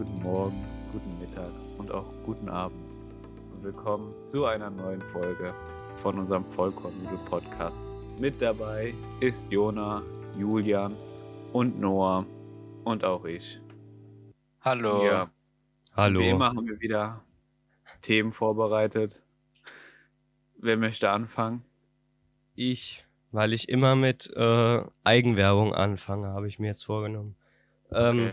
guten Morgen, guten Mittag und auch guten Abend. Und willkommen zu einer neuen Folge von unserem Vollkornnudeln-Podcast. Mit dabei ist Jona, Julian und Noah und auch ich. Hallo. Ja, Hallo. wie haben wir wieder Themen vorbereitet. Wer möchte anfangen? Ich, weil ich immer mit äh, Eigenwerbung anfange, habe ich mir jetzt vorgenommen. Ähm,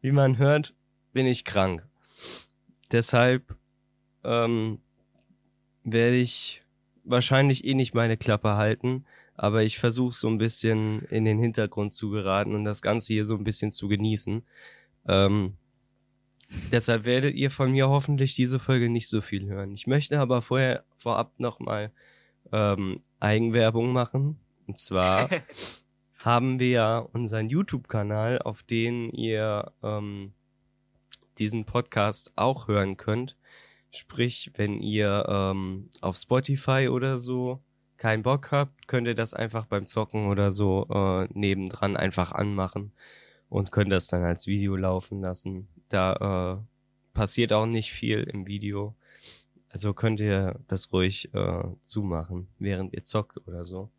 wie man hört, bin ich krank. Deshalb ähm, werde ich wahrscheinlich eh nicht meine Klappe halten, aber ich versuche so ein bisschen in den Hintergrund zu geraten und das Ganze hier so ein bisschen zu genießen. Ähm, deshalb werdet ihr von mir hoffentlich diese Folge nicht so viel hören. Ich möchte aber vorher vorab nochmal ähm, Eigenwerbung machen. Und zwar haben wir ja unseren YouTube-Kanal, auf den ihr ähm, diesen Podcast auch hören könnt. Sprich, wenn ihr ähm, auf Spotify oder so keinen Bock habt, könnt ihr das einfach beim Zocken oder so äh, nebendran einfach anmachen und könnt das dann als Video laufen lassen. Da äh, passiert auch nicht viel im Video. Also könnt ihr das ruhig äh, zumachen, während ihr zockt oder so.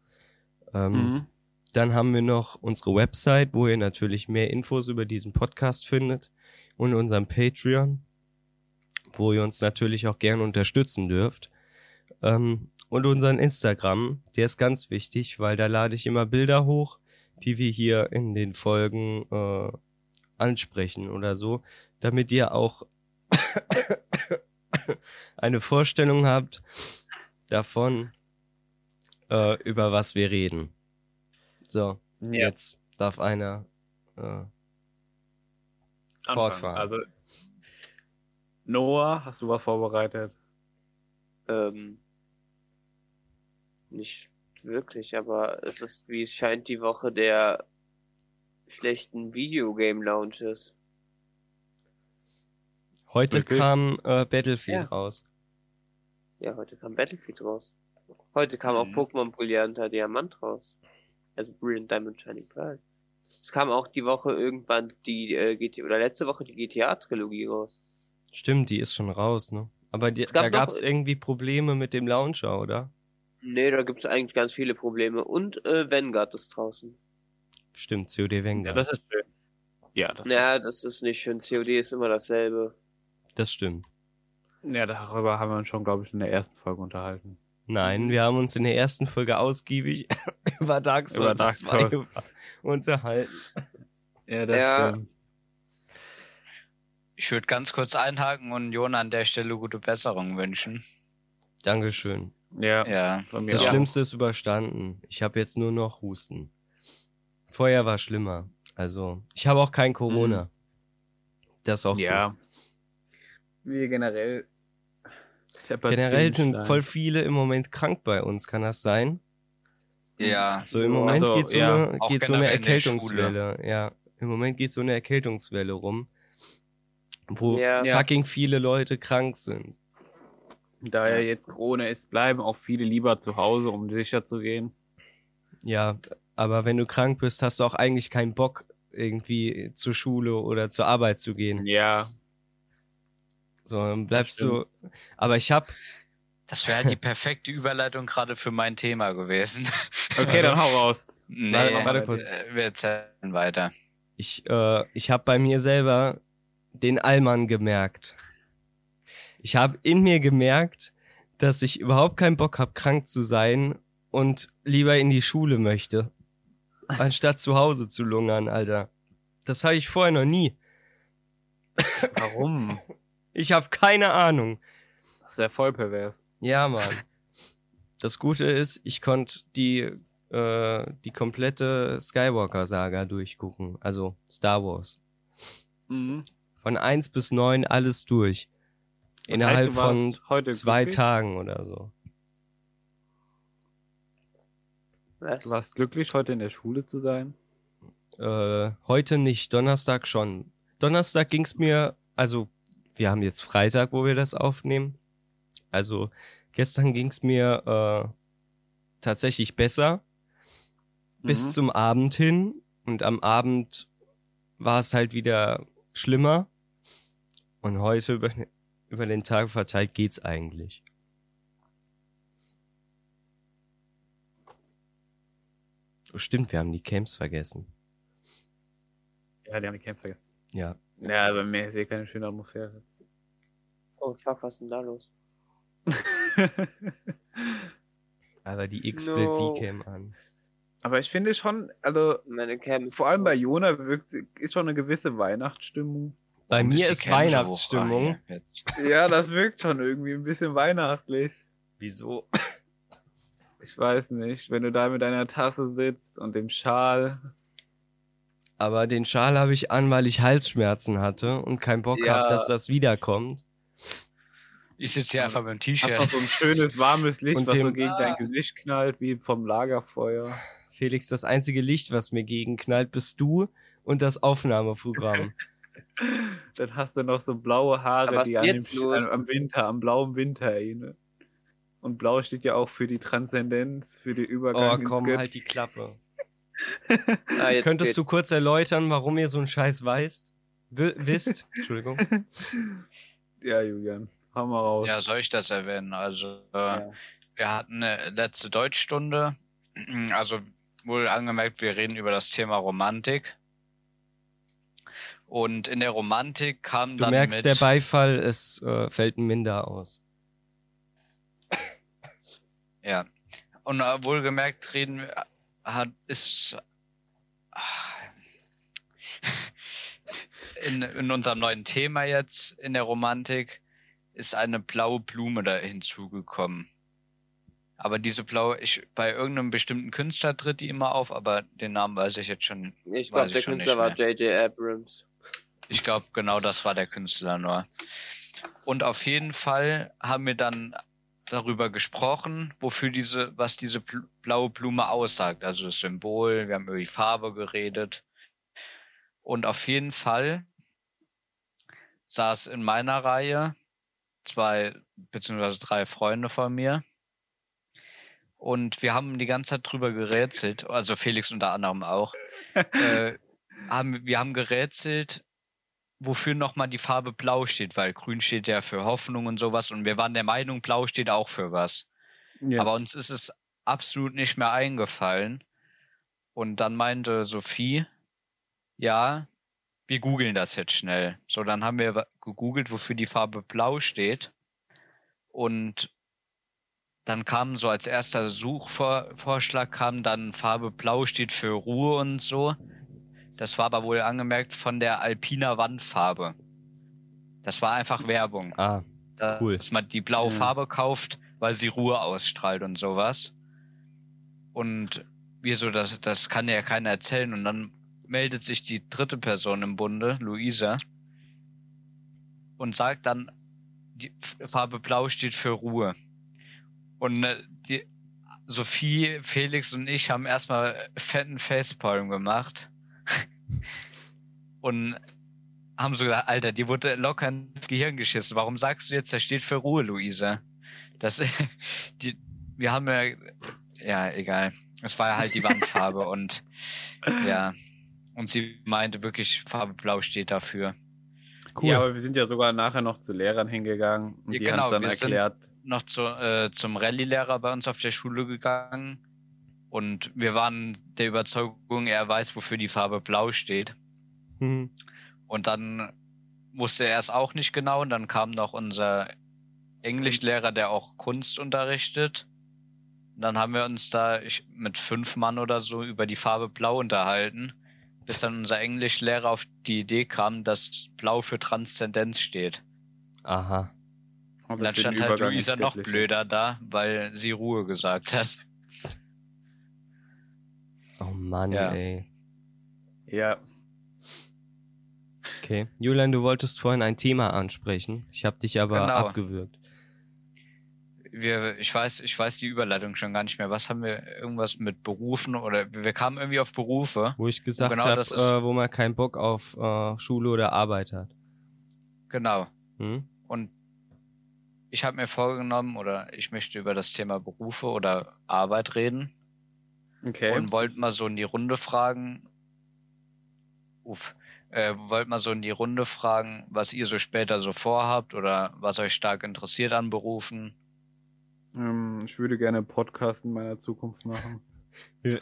Ähm, Mhm. Dann haben wir noch unsere Website, wo ihr natürlich mehr Infos über diesen Podcast findet und unseren Patreon, wo ihr uns natürlich auch gerne unterstützen dürft. Ähm, und unseren Instagram, der ist ganz wichtig, weil da lade ich immer Bilder hoch, die wir hier in den Folgen äh, ansprechen oder so, damit ihr auch eine Vorstellung habt davon, äh, über was wir reden. So, Ja. jetzt darf einer äh, fortfahren. Also, Noah, hast du was vorbereitet? Ähm, nicht wirklich, aber es ist, wie es scheint, die Woche der schlechten Videogame-Launches. Heute Wirklich? kam äh, Battlefield Ja. raus. Ja, heute kam Battlefield raus. Heute kam auch Mhm. Pokémon Brillanter Diamant raus. Also Brilliant Diamond Shining Pearl. Es kam auch die Woche irgendwann die äh, GT oder letzte Woche die GTA-Trilogie raus. Stimmt, die ist schon raus, ne? Aber die, Es gab da noch- gab's irgendwie Probleme mit dem Launcher, oder? Nee, da gibt's eigentlich ganz viele Probleme. Und äh, Vanguard ist draußen. Stimmt, COD Vanguard. Ja, das ist schön. Ja, das, Ja, das ist nicht schön. COD ist immer dasselbe. das stimmt. ja, darüber haben wir uns schon, glaube ich, in der ersten Folge unterhalten. Nein, wir haben uns in der ersten Folge ausgiebig über Dark Souls, Über Dark 2 Souls. unterhalten. Ja, das Ja. stimmt. Ich würde ganz kurz einhaken und Jona an der Stelle gute Besserung wünschen. Dankeschön. Ja, Ja. von mir Das auch. Schlimmste ist überstanden. Ich habe jetzt nur noch Husten. Vorher war schlimmer. Also, ich habe auch kein Corona. Das ist auch Ja. Wir generell. Ich hab gut. halt Generell sind voll viele im Moment krank bei uns, kann das sein? Ja. So im Moment also, geht so ja, eine, geht so eine Erkältungswelle. Ja, im Moment geht so eine Erkältungswelle rum, wo Ja. Fucking viele Leute krank sind. Da ja jetzt Corona ist, bleiben auch viele lieber zu Hause, um sicher zu gehen. Ja, aber wenn du krank bist, hast du auch eigentlich keinen Bock, irgendwie zur Schule oder zur Arbeit zu gehen. Ja. So, dann bleibst du. Aber ich hab, Das wäre halt die perfekte Überleitung gerade für mein Thema gewesen. Okay, dann hau raus. Nee, Warte, warte kurz. Wir erzählen weiter. ich, äh, ich hab bei mir selber den Allmann gemerkt. Ich habe in mir gemerkt, dass ich überhaupt keinen Bock hab, krank zu sein und lieber in die Schule möchte, anstatt zu Hause zu lungern, Alter. Das habe ich vorher noch nie. Warum? Ich habe keine Ahnung. Das ist ja voll pervers. Ja, Mann. Das Gute ist, ich konnte die, äh, die komplette Skywalker-Saga durchgucken. Also Star Wars. Mhm. Von eins bis neun alles durch. Das Innerhalb heißt, von heute zwei glücklich? Tagen oder so. Was? Du warst glücklich, heute in der Schule zu sein? Äh, heute nicht, Donnerstag schon. Donnerstag ging's mir, also wir haben jetzt Freitag, wo wir das aufnehmen. Also gestern ging's mir äh, tatsächlich besser bis Mhm. zum Abend hin. Und am Abend war es halt wieder schlimmer. Und heute über, über den Tag verteilt geht's eigentlich. Oh, stimmt, wir haben die Camps vergessen. Ja, die haben die Kämpfe vergessen. Ja. Ja, bei mir ist hier keine schöne Atmosphäre. Oh fuck, was ist denn da los? Aber die X-Split No. V-Cam an. Aber ich finde schon, also Meine Cam ist vor allem bei Jona wirkt, ist schon eine gewisse Weihnachtsstimmung. Bei Warum mir ist Cam hoch? Weihnachtsstimmung. Ja, das wirkt schon irgendwie ein bisschen weihnachtlich. Wieso? Ich weiß nicht, wenn du da mit deiner Tasse sitzt und dem Schal. Aber den Schal habe ich an, weil ich Halsschmerzen hatte und keinen Bock Ja. hab, dass das wiederkommt. Ich sitze hier einfach mit dem Hast noch T-Shirt. so ein schönes warmes Licht, Und was so dem- gegen dein Gesicht knallt, wie vom Lagerfeuer. Felix, das einzige Licht, was mir gegenknallt, bist du und das Aufnahmeprogramm. Dann hast du noch so blaue Haare, die an dem, an, am Winter, am blauen Winter erinnern. Und blau steht ja auch für die Transzendenz, für die Übergang Oh, ins komm, Göttliche. halt die Klappe. Ah, jetzt Könntest geht's. du kurz erläutern, warum ihr so einen Scheiß weißt? W wisst? Entschuldigung. Ja, Julian, hau mal raus. Ja, soll ich das erwähnen? Also, äh, Ja. wir hatten eine letzte Deutschstunde. Also, wohl angemerkt, wir reden über das Thema Romantik. Und in der Romantik kam Du dann merkst, mit, der Beifall, es äh, fällt ein Minder aus. Ja. Und äh, wohlgemerkt reden wir, hat, ist ah, in, in unserem neuen Thema jetzt in der Romantik ist eine blaue Blume da hinzugekommen. Aber diese blaue, ich, bei irgendeinem bestimmten Künstler tritt die immer auf, aber den Namen weiß ich jetzt schon. Ich glaube, der Künstler war J.J. Abrams. Ich glaube, genau das war der Künstler nur. Und auf jeden Fall haben wir dann darüber gesprochen, wofür diese, was diese bl- blaue Blume aussagt. Also das Symbol, wir haben über die Farbe geredet. Und auf jeden Fall saß in meiner Reihe zwei beziehungsweise drei Freunde von mir. Und wir haben die ganze Zeit drüber gerätselt, also Felix unter anderem auch. äh, haben, wir haben gerätselt, wofür nochmal die Farbe Blau steht, weil Grün steht ja für Hoffnung und sowas und wir waren der Meinung, Blau steht auch für was. Ja. Aber uns ist es absolut nicht mehr eingefallen. Und dann meinte Sophie, ja, wir googeln das jetzt schnell. So, dann haben wir gegoogelt, wofür die Farbe Blau steht. Und dann kam so als erster Suchvorschlag kam dann Farbe Blau steht für Ruhe und so. Das war aber wohl angemerkt von der Alpina Wandfarbe. Das war einfach Werbung. Ah, Cool. Dass man die blaue. Farbe kauft, weil sie Ruhe ausstrahlt und sowas. Und wir so, das, das kann ja keiner erzählen. Und dann meldet sich die dritte Person im Bunde, Luisa, und sagt dann, die Farbe Blau steht für Ruhe. Und äh, die Sophie, Felix und ich haben erstmal fetten Facepalm gemacht. und haben so gesagt, Alter, die wurde locker ins Gehirn geschissen. Warum sagst du jetzt, das steht für Ruhe, Luisa? Das, die, wir haben ja, ja, egal. Es war ja halt die Wandfarbe und, ja. Und sie meinte wirklich, Farbe Blau steht dafür. cool. Ja, aber wir sind ja sogar nachher noch zu Lehrern hingegangen und Ja, die genau, haben dann wir sind- erklärt. Noch zu, äh, zum Rallye-Lehrer bei uns auf der Schule gegangen. Und wir waren der Überzeugung, er weiß, wofür die Farbe Blau steht. Hm. Und dann wusste er es auch nicht genau. Und dann kam noch unser Englischlehrer, der auch Kunst unterrichtet. Und dann haben wir uns da ich, mit fünf Mann oder so über die Farbe Blau unterhalten, bis dann unser Englischlehrer auf die Idee kam, dass Blau für Transzendenz steht. Aha. Und dann stand halt Luisa noch blöder da, weil sie Ruhe gesagt hat. Oh Mann, Ja. ey. Ja, Okay. Julian, du wolltest vorhin ein Thema ansprechen. Ich habe dich aber Genau. abgewürgt. Wir, ich weiß, ich weiß die Überleitung schon gar nicht mehr. Was haben wir? Irgendwas mit Berufen oder wir kamen irgendwie auf Berufe. Wo ich gesagt Genau, habe, äh, wo man keinen Bock auf äh, Schule oder Arbeit hat. Genau. Hm? Und ich habe mir vorgenommen oder ich möchte über das Thema Berufe oder Arbeit reden okay. und wollte mal so in die Runde fragen. Uff. Äh, wollt mal so in die Runde fragen, was ihr so später so vorhabt oder was euch stark interessiert an Berufen. Ähm, ich würde gerne Podcast in meiner Zukunft machen.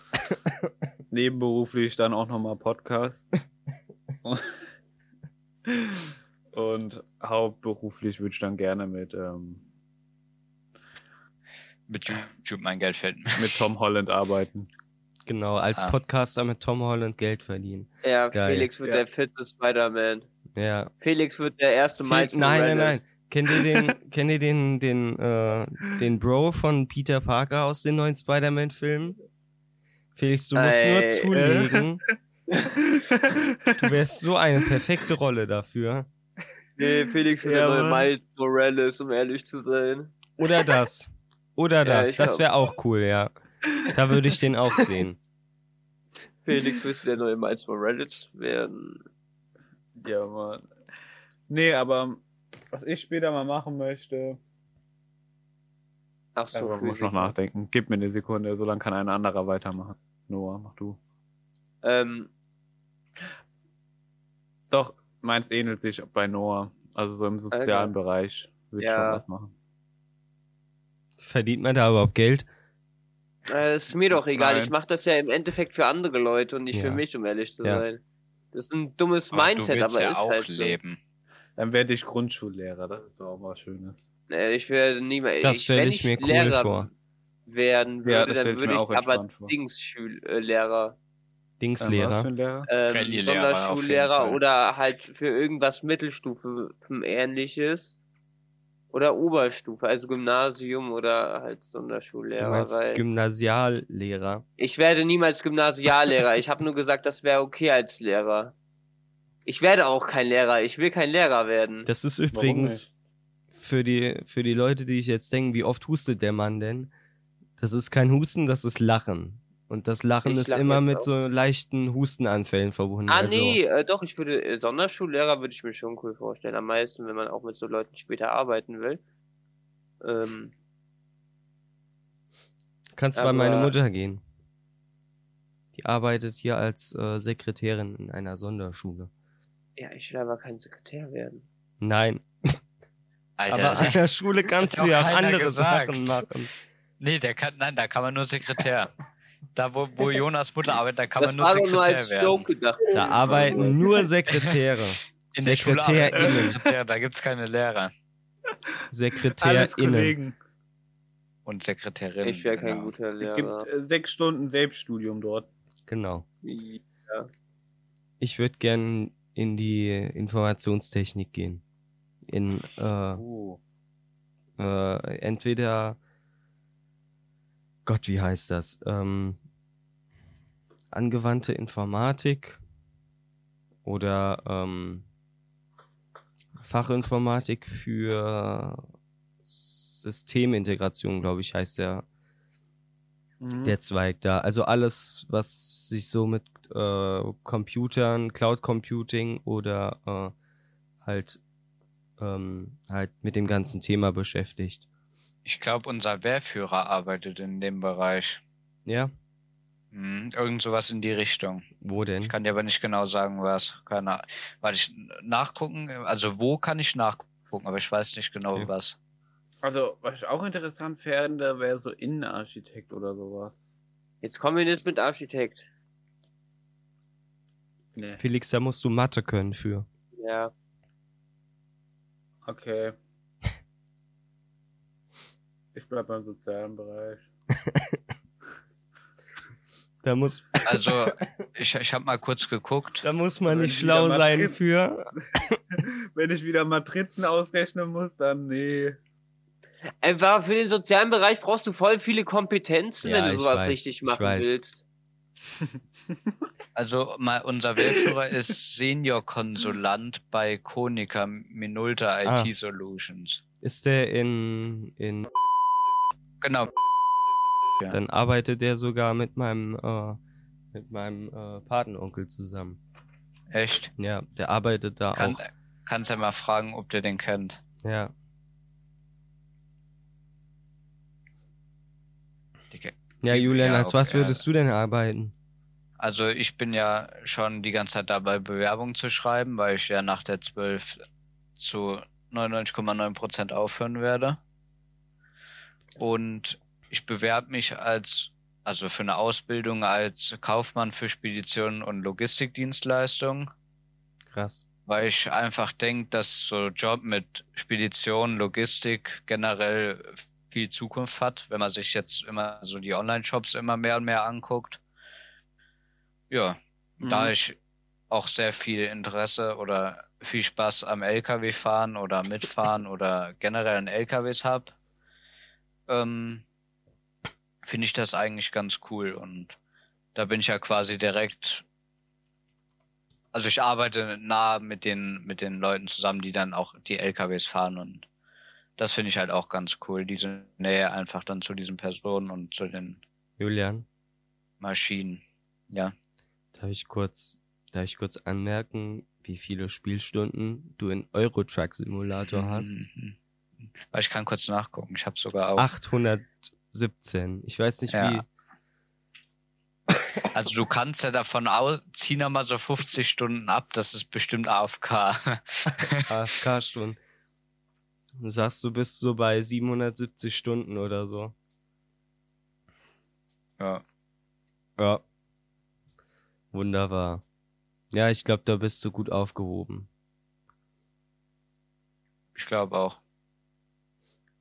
Nebenberuflich dann auch nochmal Podcast. Und hauptberuflich würde ich dann gerne mit, ähm, Mit YouTube mein Geld finden. mit Tom Holland arbeiten. Genau, als Ah. Podcaster mit Tom Holland Geld verdienen. Ja, Geil. Felix wird Ja. der fitte Spider-Man. Ja. Felix wird der erste Miles nein, nein, nein. Kennt ihr den, kennt ihr den, den, äh, den Bro von Peter Parker aus den neuen Spider-Man-Filmen? Felix, du musst Ey, nur äh. zulegen. Du wärst so eine perfekte Rolle dafür. Nee, Felix wird Ja, der neue Mann. Miles Morales, um ehrlich zu sein. Oder das. Oder Ja, das. ich das wäre auch cool, ja. Da würde ich den auch sehen. Felix willst du der neue Miles Morales werden? Ja, Mann. Nee, aber was ich später mal machen möchte, Ach so, darüber muss ich noch nachdenken. Gib mir eine Sekunde, so lange kann ein anderer weitermachen. Noah, mach du. Ähm, Doch, meins ähnelt sich bei Noah. Also so im sozialen Okay. Bereich würde ich Ja. schon was machen. Verdient man da überhaupt Geld? äh, ist mir doch egal. Nein. Ich mache das ja im Endeffekt für andere Leute und nicht für Ja. mich, um ehrlich zu Ja. sein. Das ist ein dummes Aber Mindset, aber ja ist auch halt so. Dann werde ich Grundschullehrer, das ist doch auch was Schönes. Äh, Ich werde niemals. Das ich, stell wenn ich mir cool Lehrer vor. werden Ja, würde, das stell dann ich würde ich auch aber Dingslehrer. für ein Lehrer? ähm, Sonderschullehrer oder halt für irgendwas Mittelstufe ähnliches. Oder Oberstufe, also Gymnasium oder halt Du Sonderschullehrer. Weil Gymnasiallehrer. ich werde niemals Gymnasiallehrer. ich habe nur gesagt, das wäre okay als Lehrer. Ich werde auch kein Lehrer. Ich will kein Lehrer werden. Das ist übrigens für die, für die Leute, die ich jetzt denken, wie oft hustet der Mann denn? Das ist kein Husten, das ist Lachen. Und das Lachen Ich ist lach immer mit auch. so leichten Hustenanfällen verbunden. Ah, also, nee, äh, doch, ich würde, äh, Sonderschullehrer würde ich mir schon cool vorstellen. Am meisten, wenn man auch mit so Leuten später arbeiten will. Ähm, Kannst bei meine aber- Mutter gehen. Die arbeitet hier als äh, Sekretärin in einer Sonderschule. Ja, ich will aber kein Sekretär werden. Nein, Alter, aber an der Schule kannst du ja andere gesagt. Sachen machen. nee, der kann, nein, da kann man nur Sekretär. Da, wo, wo Jonas Mutter arbeitet, da kann das man nur war doch nur Sekretär als werden. Joke gedacht. Da arbeiten nur Sekretäre. In der Schule SekretärInnen. Sekretär, da gibt's keine Lehrer. Alles SekretärInnen. Kollegen. Und Sekretärin. Ich wäre kein genau. guter Es gibt Lehrer. äh, sechs Stunden Selbststudium dort. Genau. Ja. Ich würde gern in die Informationstechnik gehen. In äh, Oh. äh, entweder Gott, wie heißt das? Ähm, angewandte Informatik oder ähm, Fachinformatik für Systemintegration, glaube ich, heißt der, Mhm. der Zweig da. Also alles, was sich so mit äh, Computern, Cloud Computing oder äh, halt ähm, halt mit dem ganzen Thema beschäftigt. Ich glaube, unser Wehrführer arbeitet in dem Bereich. Ja, Hm, irgend sowas in die Richtung. wo denn? Ich kann dir aber nicht genau sagen, was. Keine Ahnung. Warte, ich nachgucken. Also wo kann ich nachgucken, aber ich weiß nicht genau Okay. was. Also, was ich auch interessant fände, wäre so Innenarchitekt oder sowas. Jetzt kommen wir jetzt mit Architekt. Nee. Felix, da musst du Mathe können für. Ja. Okay. Ich bleib beim sozialen Bereich. Da muss, Also ich, ich habe mal kurz geguckt. da muss man Wenn nicht schlau sein Mathe- für. Wenn ich wieder Matrizen ausrechnen muss, dann nee. Einfach für den sozialen Bereich brauchst du voll viele Kompetenzen, Ja, wenn du sowas weiß, richtig ich machen weiß. willst. Also mal unser Wehrführer ist Senior-Konsulant bei Konica Minolta Ah. IT Solutions. Ist der in, in, Genau. Ja. dann arbeitet der sogar mit meinem, äh, mit meinem äh, Patenonkel zusammen. Echt? Ja, der arbeitet da Kann, auch. kannst ja mal fragen, ob der den kennt. Ja. Dicke. Ja, Julian, als was Erde. würdest du denn arbeiten? Also ich bin ja schon die ganze Zeit dabei, Bewerbung zu schreiben, weil ich ja nach der 12 zu 99,9% aufhören werde. Und ich bewerbe mich als, also für eine Ausbildung als Kaufmann für Speditionen und Logistikdienstleistungen, Krass. weil ich einfach denke, dass so Job mit Spedition, Logistik generell viel Zukunft hat, wenn man sich jetzt immer so die Online-Shops immer mehr und mehr anguckt. Ja, da Mhm. ich auch sehr viel Interesse oder viel Spaß am LKW fahren oder mitfahren oder generell an LKWs habe, ähm, finde ich das eigentlich ganz cool und da bin ich ja quasi direkt, also ich arbeite nah mit den mit den Leuten zusammen, die dann auch die LKWs fahren und das finde ich halt auch ganz cool, diese Nähe einfach dann zu diesen Personen und zu den Julian, Maschinen. Ja. Darf ich kurz, darf ich kurz anmerken, wie viele Spielstunden du in Euro Truck Simulator hast? Mhm. Aber ich kann kurz nachgucken. Ich habe sogar auch. 817. Ich weiß nicht Ja. wie. Also du kannst ja davon aus, zieh noch mal so 50 Stunden ab, das ist bestimmt AFK. AFK-Stunden. Du sagst, du bist so bei 770 Stunden oder so. ja. Ja. Wunderbar. Ja, ich glaube, da bist du gut aufgehoben. Ich glaube auch.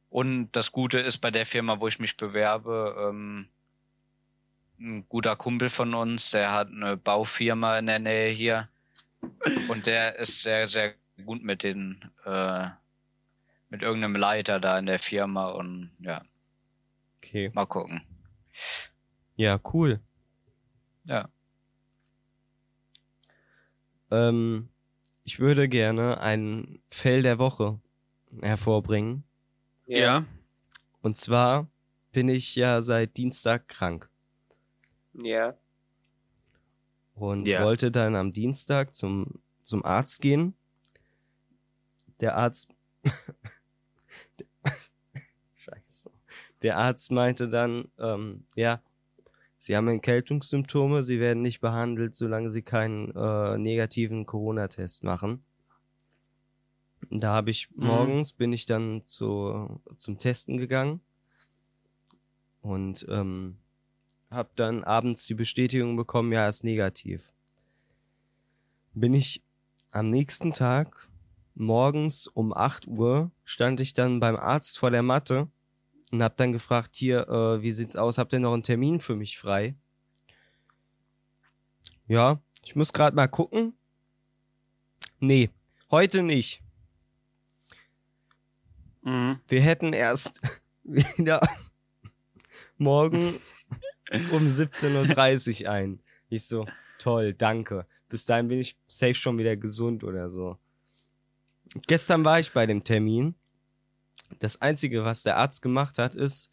Und das Gute ist bei der Firma, wo ich mich bewerbe, ähm, ein guter Kumpel von uns, der hat eine Baufirma in der Nähe hier. Und der ist sehr, sehr gut mit den, äh, mit irgendeinem Leiter da in der Firma und ja, Okay. mal gucken. Ja, cool. Ja. Ähm, ich würde gerne ein Fell der Woche hervorbringen. Ja. Und zwar bin ich ja seit Dienstag krank Ja. und Ja. wollte dann am Dienstag zum, zum Arzt gehen. Der Arzt. Scheiße. Der Arzt meinte dann, ähm, ja, Sie haben Erkältungssymptome, Sie werden nicht behandelt, solange Sie keinen äh, negativen Corona-Test machen. Da habe ich Mhm. morgens bin ich dann zu, zum Testen gegangen und ähm, habe dann abends die Bestätigung bekommen, ja, ist negativ. Bin ich am nächsten Tag morgens um 8 Uhr stand ich dann beim Arzt vor der Matte und hab dann gefragt, hier, äh, wie sieht's aus? Habt ihr noch einen Termin für mich frei? Ja, ich muss gerade mal gucken. Nee, heute nicht. Mhm. Wir hätten erst wieder morgen um 17.30 Uhr ein. Ich so, toll, danke. Bis dahin bin ich safe schon wieder gesund oder so. Gestern war ich bei dem Termin. Das Einzige, was der Arzt gemacht hat, ist,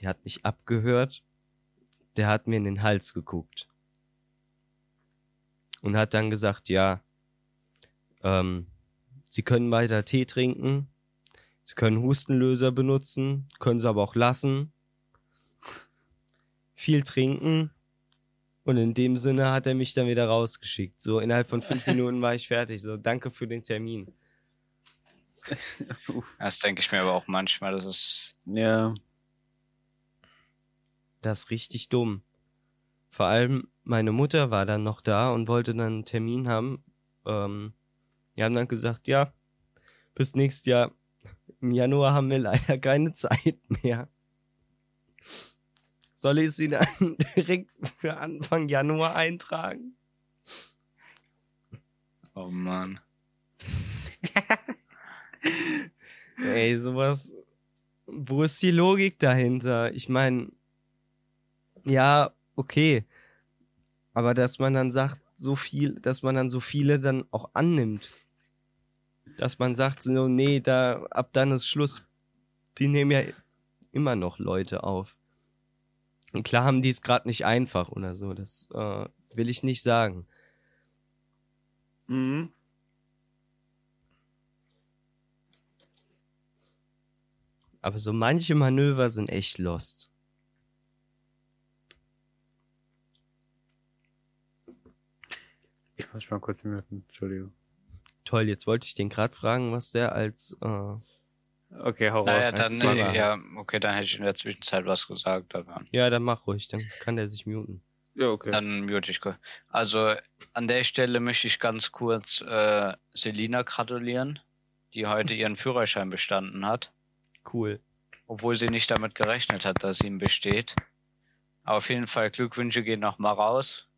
der hat mich abgehört, der hat mir in den Hals geguckt. Und hat dann gesagt, ja, ähm, Sie können weiter Tee trinken, Sie können Hustenlöser benutzen, können sie aber auch lassen. Viel trinken. Und in dem Sinne hat er mich dann wieder rausgeschickt. So innerhalb von fünf Minuten war ich fertig. So, danke für den Termin. Das denke ich mir aber auch manchmal, das ist, Ja. Das ist richtig dumm. Vor allem meine Mutter war dann noch da und wollte dann einen Termin haben. Ähm, die haben dann gesagt, ja, bis nächstes Jahr. Im Januar haben wir leider keine Zeit mehr. Soll ich sie dann direkt für Anfang Januar eintragen? oh Mann. Ey, sowas. Wo ist die Logik dahinter? Ich meine, ja, okay. Aber dass man dann sagt, so viel, dass man dann so viele dann auch annimmt. Dass man sagt, so, nee, da, ab dann ist Schluss. Die nehmen ja immer noch Leute auf. Und klar haben die es gerade nicht einfach oder so. Das äh, will ich nicht sagen. Mhm. Aber so manche Manöver sind echt lost. Ich muss mal kurz merken, Entschuldigung. Toll, jetzt wollte ich den gerade fragen, was der als. Äh okay, hau naja, raus. Dann, äh, ja, okay, dann hätte ich in der Zwischenzeit was gesagt. Aber ja, dann mach ruhig, dann kann der sich muten. Ja, okay. Dann mute ich. Also an der Stelle möchte ich ganz kurz äh, Selina gratulieren, die heute ihren Führerschein bestanden hat. Cool. obwohl sie nicht damit gerechnet hat, dass sie ihn besteht. Aber auf jeden Fall Glückwünsche gehen noch mal raus.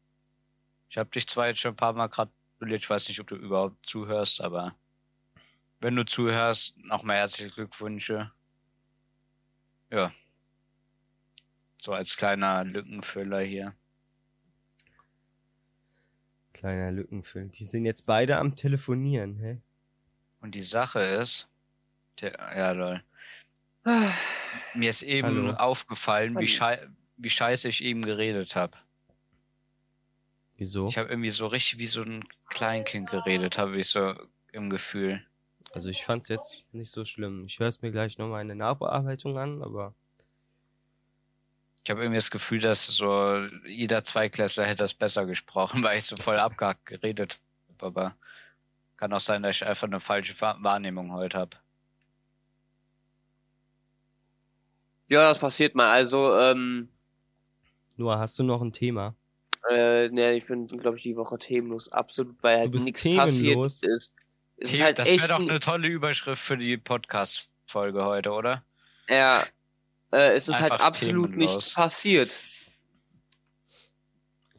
Ich habe dich zwar jetzt schon ein paar Mal gratuliert, ich weiß nicht, ob du überhaupt zuhörst, aber wenn du zuhörst, nochmal herzliche Glückwünsche. Ja. So als kleiner Lückenfüller hier. Kleiner Lückenfüll. Die sind jetzt beide am Telefonieren, hä? Und die Sache ist, der, ja lol, mir ist eben Hallo. aufgefallen, wie, schei wie scheiße ich eben geredet habe. Wieso? Ich habe irgendwie so richtig wie so ein Kleinkind geredet, habe ich so im Gefühl. Also ich fand's jetzt nicht so schlimm. Ich höre es mir gleich nochmal in der Nachbearbeitung an, aber Ich habe irgendwie das Gefühl, dass so jeder Zweiklässler hätte das besser gesprochen, weil ich so voll abgehackt geredet habe. Aber kann auch sein, dass ich einfach eine falsche Wahr- Wahrnehmung heute habe. Ja, das passiert mal. Also, ähm, Noah, hast du noch ein Thema? äh, ne, ich bin, glaube ich, die Woche themenlos, absolut, weil halt nichts passiert ist. Es ist Theo, halt das wäre doch ein- eine tolle Überschrift für die Podcast-Folge heute, oder? ja, äh, es ist halt Einfach absolut themenlos. nichts passiert.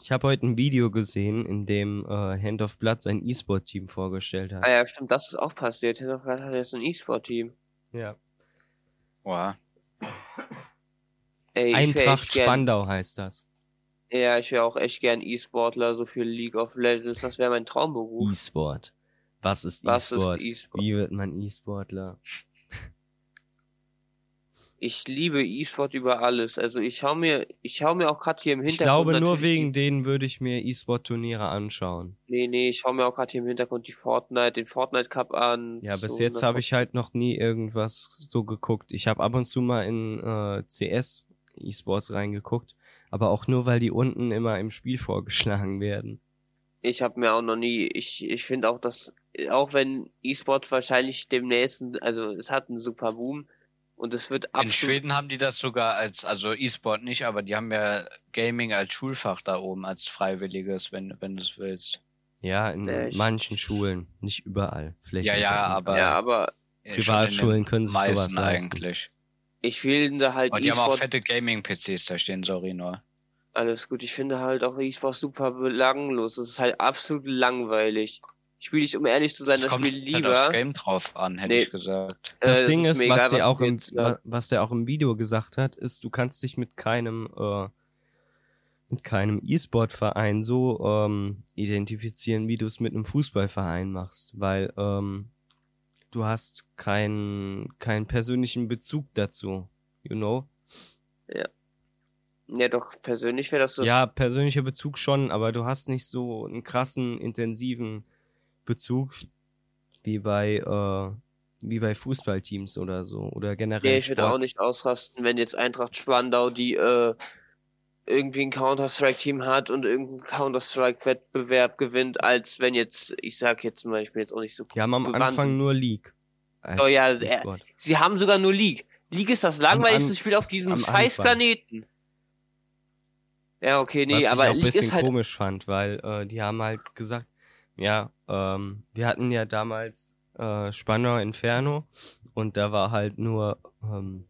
Ich habe heute ein Video gesehen, in dem äh, Hand of Blood sein E-Sport-Team vorgestellt hat. Ah ja, stimmt, das ist auch passiert. Hintergrund hat jetzt ein E-Sport-Team. Ja. Boah. Ey, Eintracht Spandau heißt das. Ja, ich wäre auch echt gern E-Sportler, so für League of Legends. Das wäre mein Traumberuf. E-Sport. Was ist E-Sport? E-Sport? Wie wird man E-Sportler? Ich liebe E-Sport über alles. Also ich schau mir, ich schau mir auch gerade hier im Ich Hintergrund. glaube, nur wegen denen würde ich mir E-Sport-Turniere anschauen. Nee, nee, ich schau mir auch gerade hier im Hintergrund die Fortnite, den Fortnite Cup an. Ja, bis So, jetzt habe ich halt noch nie irgendwas so geguckt. Ich habe ab und zu mal in äh, CS E-Sports reingeguckt, aber auch nur, weil die unten immer im Spiel vorgeschlagen werden. Ich habe mir auch noch nie, ich, ich finde auch, dass, auch wenn E-Sport wahrscheinlich demnächst, also es hat einen super Boom und es wird In absolut, Schweden haben die das sogar als, also E-Sport nicht, aber die haben ja Gaming als Schulfach da oben, als freiwilliges, wenn, wenn du es willst. Ja, in Ja, ich- manchen Schulen, nicht überall. Ja, ja, flächendeckend. aber ja, aber in Privatschulen können sich sowas meisten leisten. eigentlich. ich finde halt Und die haben auch fette Gaming-PCs da stehen, sorry nur. alles gut, ich finde halt auch E-Sport super belanglos. Es ist halt absolut langweilig. Spiele ich, um ehrlich zu sein, das kommt Spiel halt aufs lieber. Game drauf an, hätte Nee. ich gesagt. Das Äh, Ding ist, mir was, egal, der auch im, ja. wa- was der auch im Video gesagt hat, ist, du kannst dich mit keinem, äh, mit keinem E-Sport-Verein so ähm, identifizieren, wie du es mit einem Fußballverein machst, weil ähm, du hast keinen keinen persönlichen Bezug dazu, you know? Ja, doch, persönlich wäre das so. Ja, persönlicher Bezug schon, aber du hast nicht so einen krassen, intensiven Bezug wie bei äh, wie bei Fußballteams oder so oder generell. Nee, ich würde auch nicht ausrasten, wenn jetzt Eintracht Spandau die äh, irgendwie ein Counter-Strike-Team hat und irgendeinen Counter-Strike-Wettbewerb gewinnt, als wenn jetzt, ich sag jetzt mal, ich bin jetzt auch nicht so Die haben am bewandt. Anfang nur League. Oh ja, E-Sport. Sie haben sogar nur League. League ist das langweiligste An- Spiel auf diesem scheiß. Planeten. Ja, okay, nee, Was aber ich auch ein League bisschen ist halt. komisch fand, weil äh, die haben halt gesagt, ja, ähm, wir hatten ja damals äh, Spandau Inferno und da war halt nur, ähm,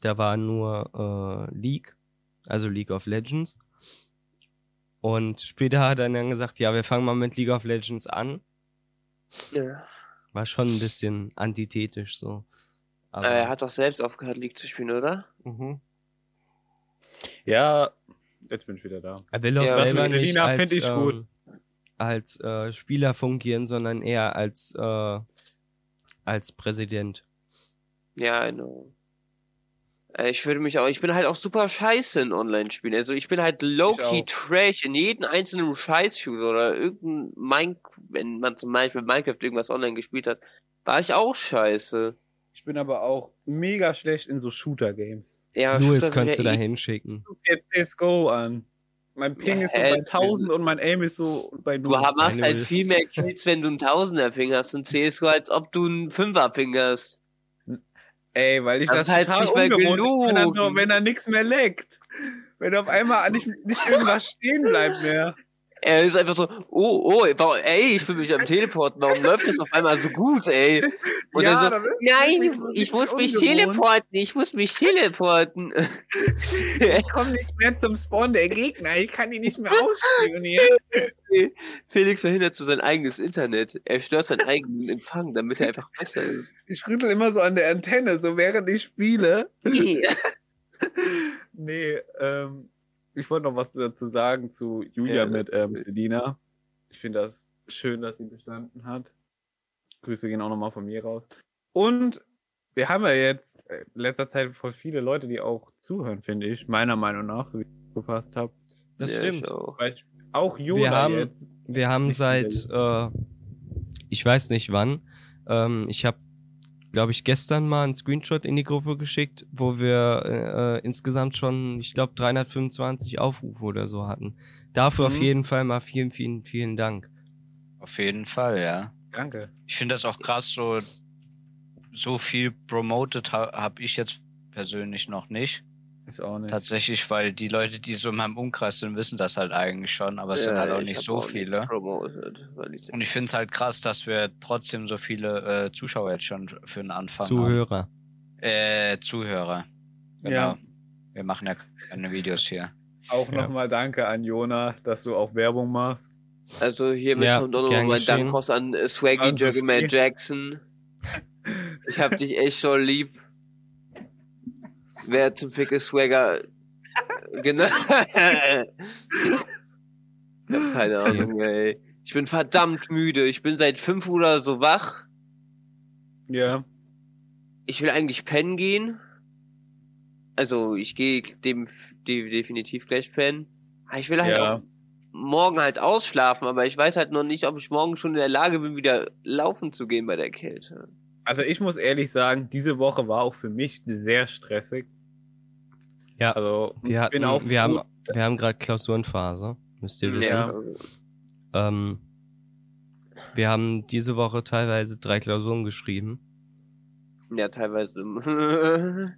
da war nur äh, League, also League of Legends. Und später hat er dann gesagt, ja, wir fangen mal mit League of Legends an. Ja. War schon ein bisschen antithetisch so. Aber, Äh, er hat doch selbst aufgehört, League zu spielen, oder? mhm. Ja, jetzt bin ich wieder da. Er will auch Ja, selber das mit nicht Selina als, find ich gut. Als äh, Spieler fungieren, sondern eher als äh, als Präsident. Ja, genau. Ich würde mich auch, ich bin halt auch super scheiße in Online-Spielen. Also ich bin halt low-key trash in jedem einzelnen Scheiß-Shooter oder irgendein Mine, wenn man zum Beispiel Minecraft irgendwas online gespielt hat, war ich auch scheiße. Ich bin aber auch mega schlecht in so Shooter-Games. Ja, Louis Shooter kannst du ja da eh- hinschicken. CSGO an. Mein Ping Ja, ist so hä, bei wir 1000 sind- und mein Aim ist so bei Du 0. hast Eine halt viel mehr Kills, wenn du einen Tausender-Ping hast und CSGO, als ob du einen Fünfer-Ping hast. Ey, weil ich Das das, ist halt total nicht mehr ist, wenn er, wenn er nichts mehr leckt. Wenn auf einmal nicht, nicht irgendwas stehen bleibt mehr. Er ist einfach so, oh, oh, warum- ey, ich bin mich am Teleporten, warum läuft das auf einmal so gut, ey? Und Ja, so, nein, ich muss mich ungewohnt. teleporten, ich muss mich teleporten. Ich komme nicht mehr zum Spawn der Gegner. Ich kann die nicht mehr ausspionieren. Felix verhindert so sein eigenes Internet. Er stört seinen eigenen Empfang, damit er einfach besser ist. Ich rüttel immer so an der Antenne, so während ich spiele. Nee, ähm, ich wollte noch was dazu sagen zu Julia Ja. mit ähm, Selina. Ich finde das schön, dass sie bestanden hat. Grüße gehen auch nochmal von mir raus. Und wir haben ja jetzt äh, in letzter Zeit voll viele Leute, die auch zuhören, finde ich, meiner Meinung nach, so wie ich gepasst habe. Das Ja, stimmt. auch. Auch Jona Wir haben- jetzt. Wir haben seit, äh, ich weiß nicht wann, ähm, ich habe, glaube ich, gestern mal einen Screenshot in die Gruppe geschickt, wo wir äh, insgesamt schon, ich glaube, 325 Aufrufe oder so hatten. Dafür auf Mhm. jeden Fall mal vielen, vielen, vielen Dank. Auf jeden Fall, ja. Danke. Ich finde das auch krass, so, so viel promoted ha habe ich jetzt persönlich noch nicht. Ich auch nicht. Tatsächlich, weil die Leute, die so in meinem Umkreis sind, wissen das halt eigentlich schon, aber es sind Ja, halt auch ich nicht so nichts viele. promoted, weil ich Und ich finde es halt krass, dass wir trotzdem so viele äh, Zuschauer jetzt schon für den Anfang Zuhörer. haben. Äh, Zuhörer. Genau. Ja. Wir machen ja keine Videos hier. Auch Ja. nochmal danke an Jona, dass du auch Werbung machst. Also hiermit Ja, kommt auch nochmal mein. Dank raus an Swaggy Also, viel- Jackson. Ich hab dich echt schon lieb. Wer zum Fick ist Swagger? Genau. ich hab keine. Ahnung, ey. Ich bin verdammt müde. Ich bin seit fünf Uhr oder so wach. Ja. Ich will eigentlich pennen gehen. Also, ich gehe dem, de definitiv gleich pennen. Ich will halt Ja. auch morgen halt ausschlafen, aber ich weiß halt noch nicht, ob ich morgen schon in der Lage bin, wieder laufen zu gehen bei der Kälte. Also ich muss ehrlich sagen, diese Woche war auch für mich sehr stressig. Ja, Also Wir, hatten, wir haben, wir haben gerade Klausurenphase, müsst ihr wissen. Ja. Ähm, wir haben diese Woche teilweise drei Klausuren geschrieben. Ja, teilweise.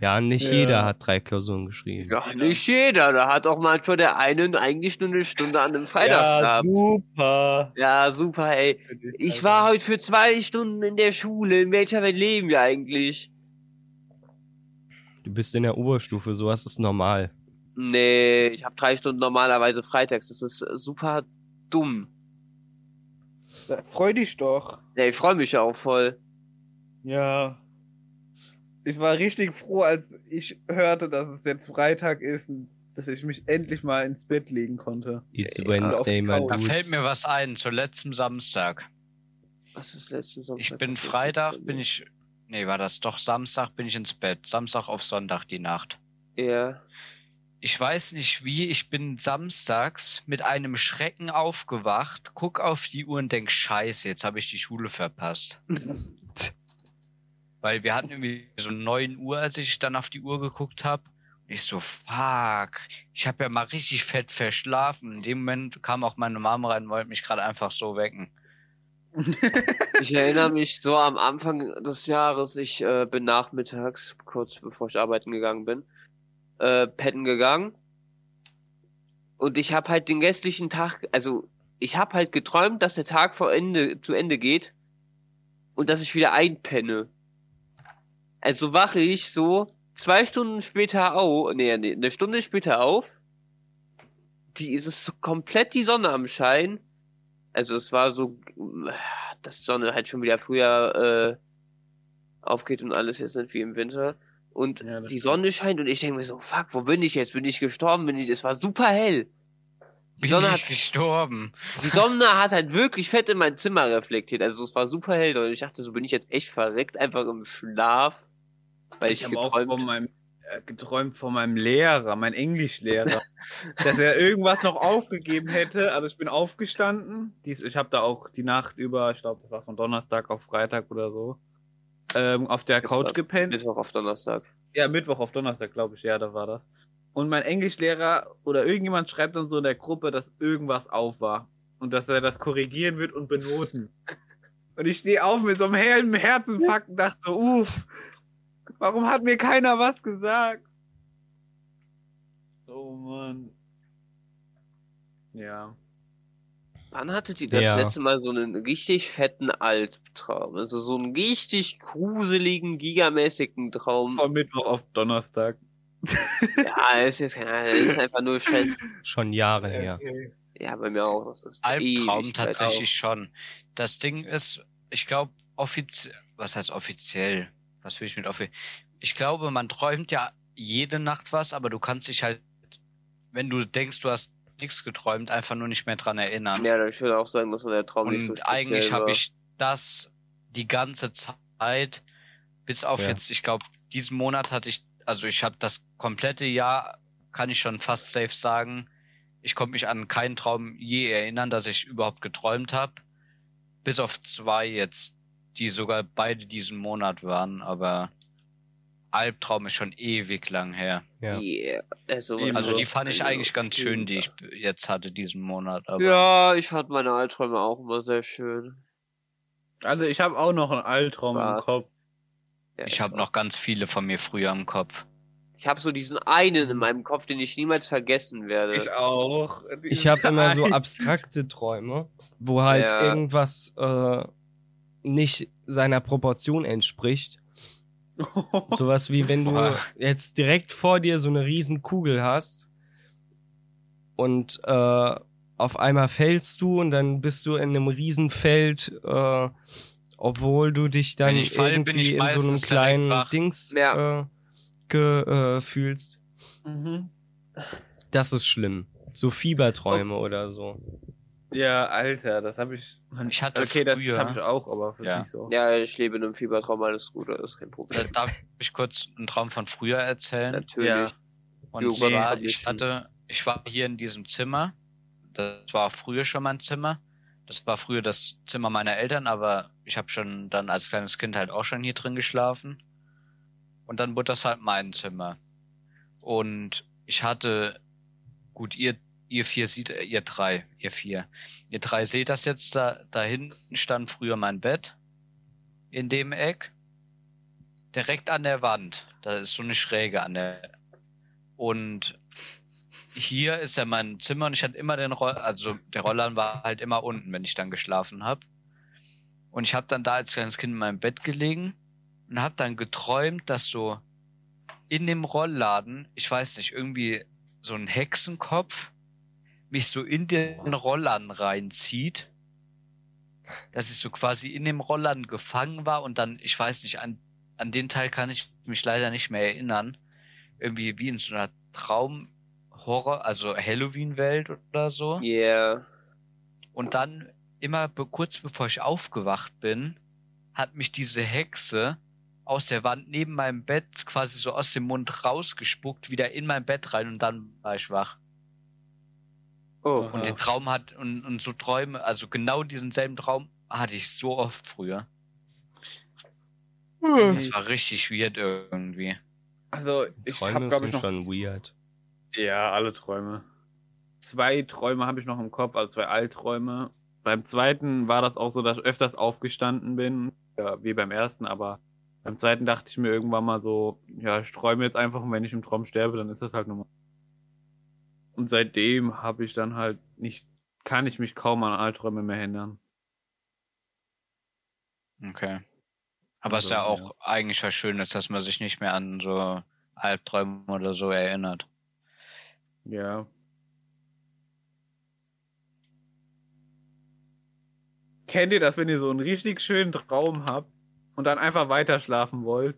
Ja, nicht Ja. jeder hat drei Klausuren geschrieben. ja, nicht jeder. Da hat auch manchmal der eine eigentlich nur eine Stunde an einem Freitag ja, gehabt. super. Ja, super, ey. Ich war heute für zwei Stunden in der Schule. In welcher Welt leben wir eigentlich? Du bist in der Oberstufe, sowas ist normal. Nee, ich habe drei Stunden normalerweise freitags. Das ist super dumm. Freu dich doch. Ja, ich freue mich ja auch voll. Ja. Ich war richtig froh, als ich hörte, dass es jetzt Freitag ist und dass ich mich endlich mal ins Bett legen konnte. It's Ja, Wednesday, die Da fällt mir was ein, zu letztem Samstag. Was ist letzten Sonntag? Ich bin? Freitag, bin ich. Nee, war das doch Samstag, bin ich ins Bett. Samstag auf Sonntag die Nacht. Ja. Ich weiß nicht wie, ich bin samstags mit einem Schrecken aufgewacht, guck auf die Uhr und denk, scheiße, jetzt habe ich die Schule verpasst. Weil wir hatten irgendwie so 9 Uhr, als ich dann auf die Uhr geguckt habe. Ich so, fuck, ich habe ja mal richtig fett verschlafen. In dem Moment kam auch meine Mama rein und wollte mich gerade einfach so wecken. Ich erinnere mich so am Anfang des Jahres, ich äh, bin nachmittags, kurz bevor ich arbeiten gegangen bin, äh, petten gegangen. Und ich habe halt den restlichen Tag, also ich habe halt geträumt, dass der Tag vor Ende, zu Ende geht und dass ich wieder einpenne. Also wache ich so zwei Stunden später auf, nee, nee, eine Stunde später auf. Die ist es komplett die Sonne am Schein. Also es war so, dass die Sonne halt schon wieder früher äh, aufgeht und alles jetzt nicht wie im Winter. Und Ja, die. Sonne scheint und ich denke mir so, fuck, wo bin ich jetzt? Bin ich gestorben? Bin ich, es war super hell. Die Bin Sonne, ich hat, gestorben. die Sonne hat halt wirklich fett in mein Zimmer reflektiert. Also es war super hell und ich dachte, so bin ich jetzt echt verreckt, einfach im Schlaf. Weil ich, Ich habe auch geträumt von meinem geträumt von meinem Lehrer, mein Englischlehrer, dass er irgendwas noch aufgegeben hätte. Also ich bin aufgestanden. Dies, ich habe da auch die Nacht über, ich glaube, das war von Donnerstag auf Freitag oder so, ähm, auf der Das Couch gepennt. Mittwoch auf Donnerstag. Ja, Mittwoch auf Donnerstag, glaube ich. Ja, da war das. Und mein Englischlehrer oder irgendjemand schreibt dann so in der Gruppe, dass irgendwas auf war. Und dass er das korrigieren wird und benoten. Und ich stehe auf mit so einem hellen Herzinfarkt und dachte so, uff, warum hat mir keiner was gesagt? Oh Mann. Ja. Wann hattet ihr das Ja. letzte Mal so einen richtig fetten Albtraum? Also so einen richtig gruseligen, gigamäßigen Traum. Von Mittwoch auf Donnerstag. Ja, ist jetzt kein, ist einfach nur Stress. Schon Jahre her. Okay. Ja, bei mir auch. Das ist Albtraum tatsächlich schon. Das Ding ist, ich glaube, offiziell, was heißt offiziell? Was will ich mit offiziell? Ich glaube, man träumt ja jede Nacht was, aber du kannst dich halt, wenn du denkst, du hast nichts geträumt, einfach nur nicht mehr dran erinnern. Ja, ich würde auch sagen, dass der Traum nicht so Und speziell eigentlich habe ich das die ganze Zeit, bis auf Ja. jetzt, ich glaube, diesen Monat hatte ich, also ich habe das komplette Jahr, kann ich schon fast safe sagen, ich konnte mich an keinen Traum je erinnern, dass ich überhaupt geträumt habe. Bis auf zwei jetzt, die sogar beide diesen Monat waren, aber Albtraum ist schon ewig lang her. Ja. Yeah. Also. Also die fand ich eigentlich ganz schön, die ich jetzt hatte diesen Monat. Aber Ja, ich fand meine Albträume auch immer sehr schön. Also ich habe auch noch einen Albtraum im Was? Kopf. Ja, ich habe noch ganz viele von mir früher im Kopf. Ich habe so diesen einen in meinem Kopf, den ich niemals vergessen werde. Ich auch. Ich habe immer so abstrakte Träume, wo halt Ja. irgendwas äh, nicht seiner Proportion entspricht. Sowas wie wenn du jetzt direkt vor dir so eine riesen Kugel hast und äh, auf einmal fällst du und dann bist du in einem Riesenfeld, äh, obwohl du dich dann fall, irgendwie ich in so einem kleinen. Dings Ja. äh, ge, äh, fühlst. Mhm. Das ist schlimm. So Fieberträume oder so. Ja, Alter, das habe ich. Ich hatte okay, das früher- habe ich auch, aber für Ja. nicht so. Ja, ich lebe in einem Fiebertraum, alles gut, das ist kein Äh, Problem. Darf ich kurz einen Traum von früher erzählen? Natürlich. Ja. Und Jo, zwar, ich hatte, ich war hier in diesem Zimmer. Das war früher schon mein Zimmer. Das war früher das Zimmer meiner Eltern, aber ich habe schon dann als kleines Kind halt auch schon hier drin geschlafen. Und dann wurde das halt mein Zimmer. Und ich hatte, gut, ihr, ihr vier seht, ihr drei, ihr vier. Ihr drei seht das jetzt da, da hinten stand früher mein Bett. In dem Eck. Direkt an der Wand. Da ist so eine Schräge an der, und hier ist ja mein Zimmer und ich hatte immer den Roll, also der Rollern war halt immer unten, wenn ich dann geschlafen habe. Und ich habe dann da als kleines Kind in meinem Bett gelegen und habe dann geträumt, dass so in dem Rollladen, ich weiß nicht, irgendwie so ein Hexenkopf mich so in den Rollladen reinzieht. Dass ich so quasi in dem Rollladen gefangen war und dann, ich weiß nicht, an, an den Teil kann ich mich leider nicht mehr erinnern irgendwie wie in so einer Traum-Horror, also Halloween-Welt oder so. Yeah. Und dann immer be kurz bevor ich aufgewacht bin, hat mich diese Hexe aus der Wand neben meinem Bett quasi so aus dem Mund rausgespuckt, wieder in mein Bett rein und dann war ich wach. Oh. Und den Traum hat, und, und so Träume, also genau diesen selben Traum hatte ich so oft früher. Das war richtig weird irgendwie. Also, ich Träume glaube ich, sind noch. schon weird. Ja, alle Träume. Zwei Träume habe ich noch im Kopf, also zwei Albträume. Beim zweiten war das auch so, dass ich öfters aufgestanden bin, ja, wie beim ersten, aber beim zweiten dachte ich mir irgendwann mal so, ja, ich träume jetzt einfach und wenn ich im Traum sterbe, dann ist das halt normal. Und seitdem habe ich dann halt nicht, kann ich mich kaum an Albträume mehr erinnern. Okay. Aber es ist Also, ja auch eigentlich was Schönes, dass man sich nicht mehr an so Albträume oder so erinnert. Ja. Kennt ihr das, wenn ihr so einen richtig schönen Traum habt und dann einfach weiter schlafen wollt?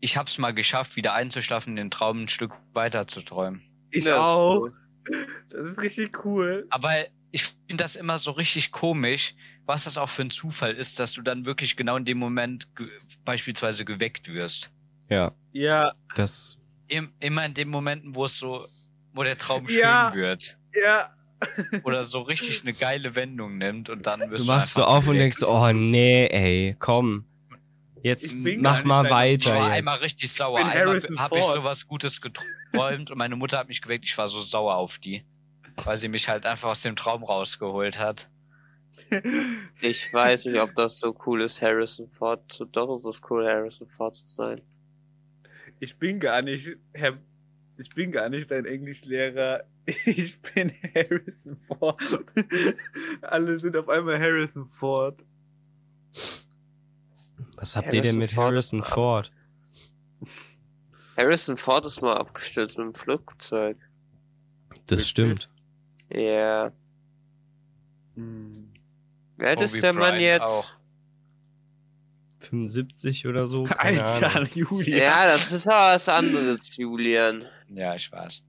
Ich hab's mal geschafft, wieder einzuschlafen, den Traum ein Stück weiter zu träumen. Ich Ja, auch. cool. Das ist richtig cool. Aber ich finde das immer so richtig komisch, was das auch für ein Zufall ist, dass du dann wirklich genau in dem Moment ge beispielsweise geweckt wirst. Ja, Ja, das. Im, immer in den Momenten, wo es so, wo der Traum Ja. schön wird. ja. Oder so richtig eine geile Wendung nimmt und dann wirst Du du, wachst so auf und denkst, oh nee, ey, komm. Jetzt mach mal dein- Ich weiter. war jetzt. einmal richtig sauer. Einmal habe ich sowas Gutes geträumt geträumt und meine Mutter hat mich geweckt. Ich war so sauer auf die, weil sie mich halt einfach aus dem Traum rausgeholt hat. Ich weiß nicht, ob das so cool ist, Harrison Ford zu. Doch, ist es cool, Harrison Ford zu sein. Ich bin gar nicht, Herr, ich bin gar nicht dein Englischlehrer. Ich bin Harrison Ford. Alle sind auf einmal Harrison Ford. Was habt ihr denn Harrison mit Ford Harrison Ford? Harrison Ford ist mal abgestürzt mit dem Flugzeug. Das stimmt. Ja. Hm. Wie alt ist der Mann jetzt? Auch. 75 oder so? Keine Alter, Ahnung. Julia. Ja, das ist aber was anderes, Julian. Ja, ich weiß.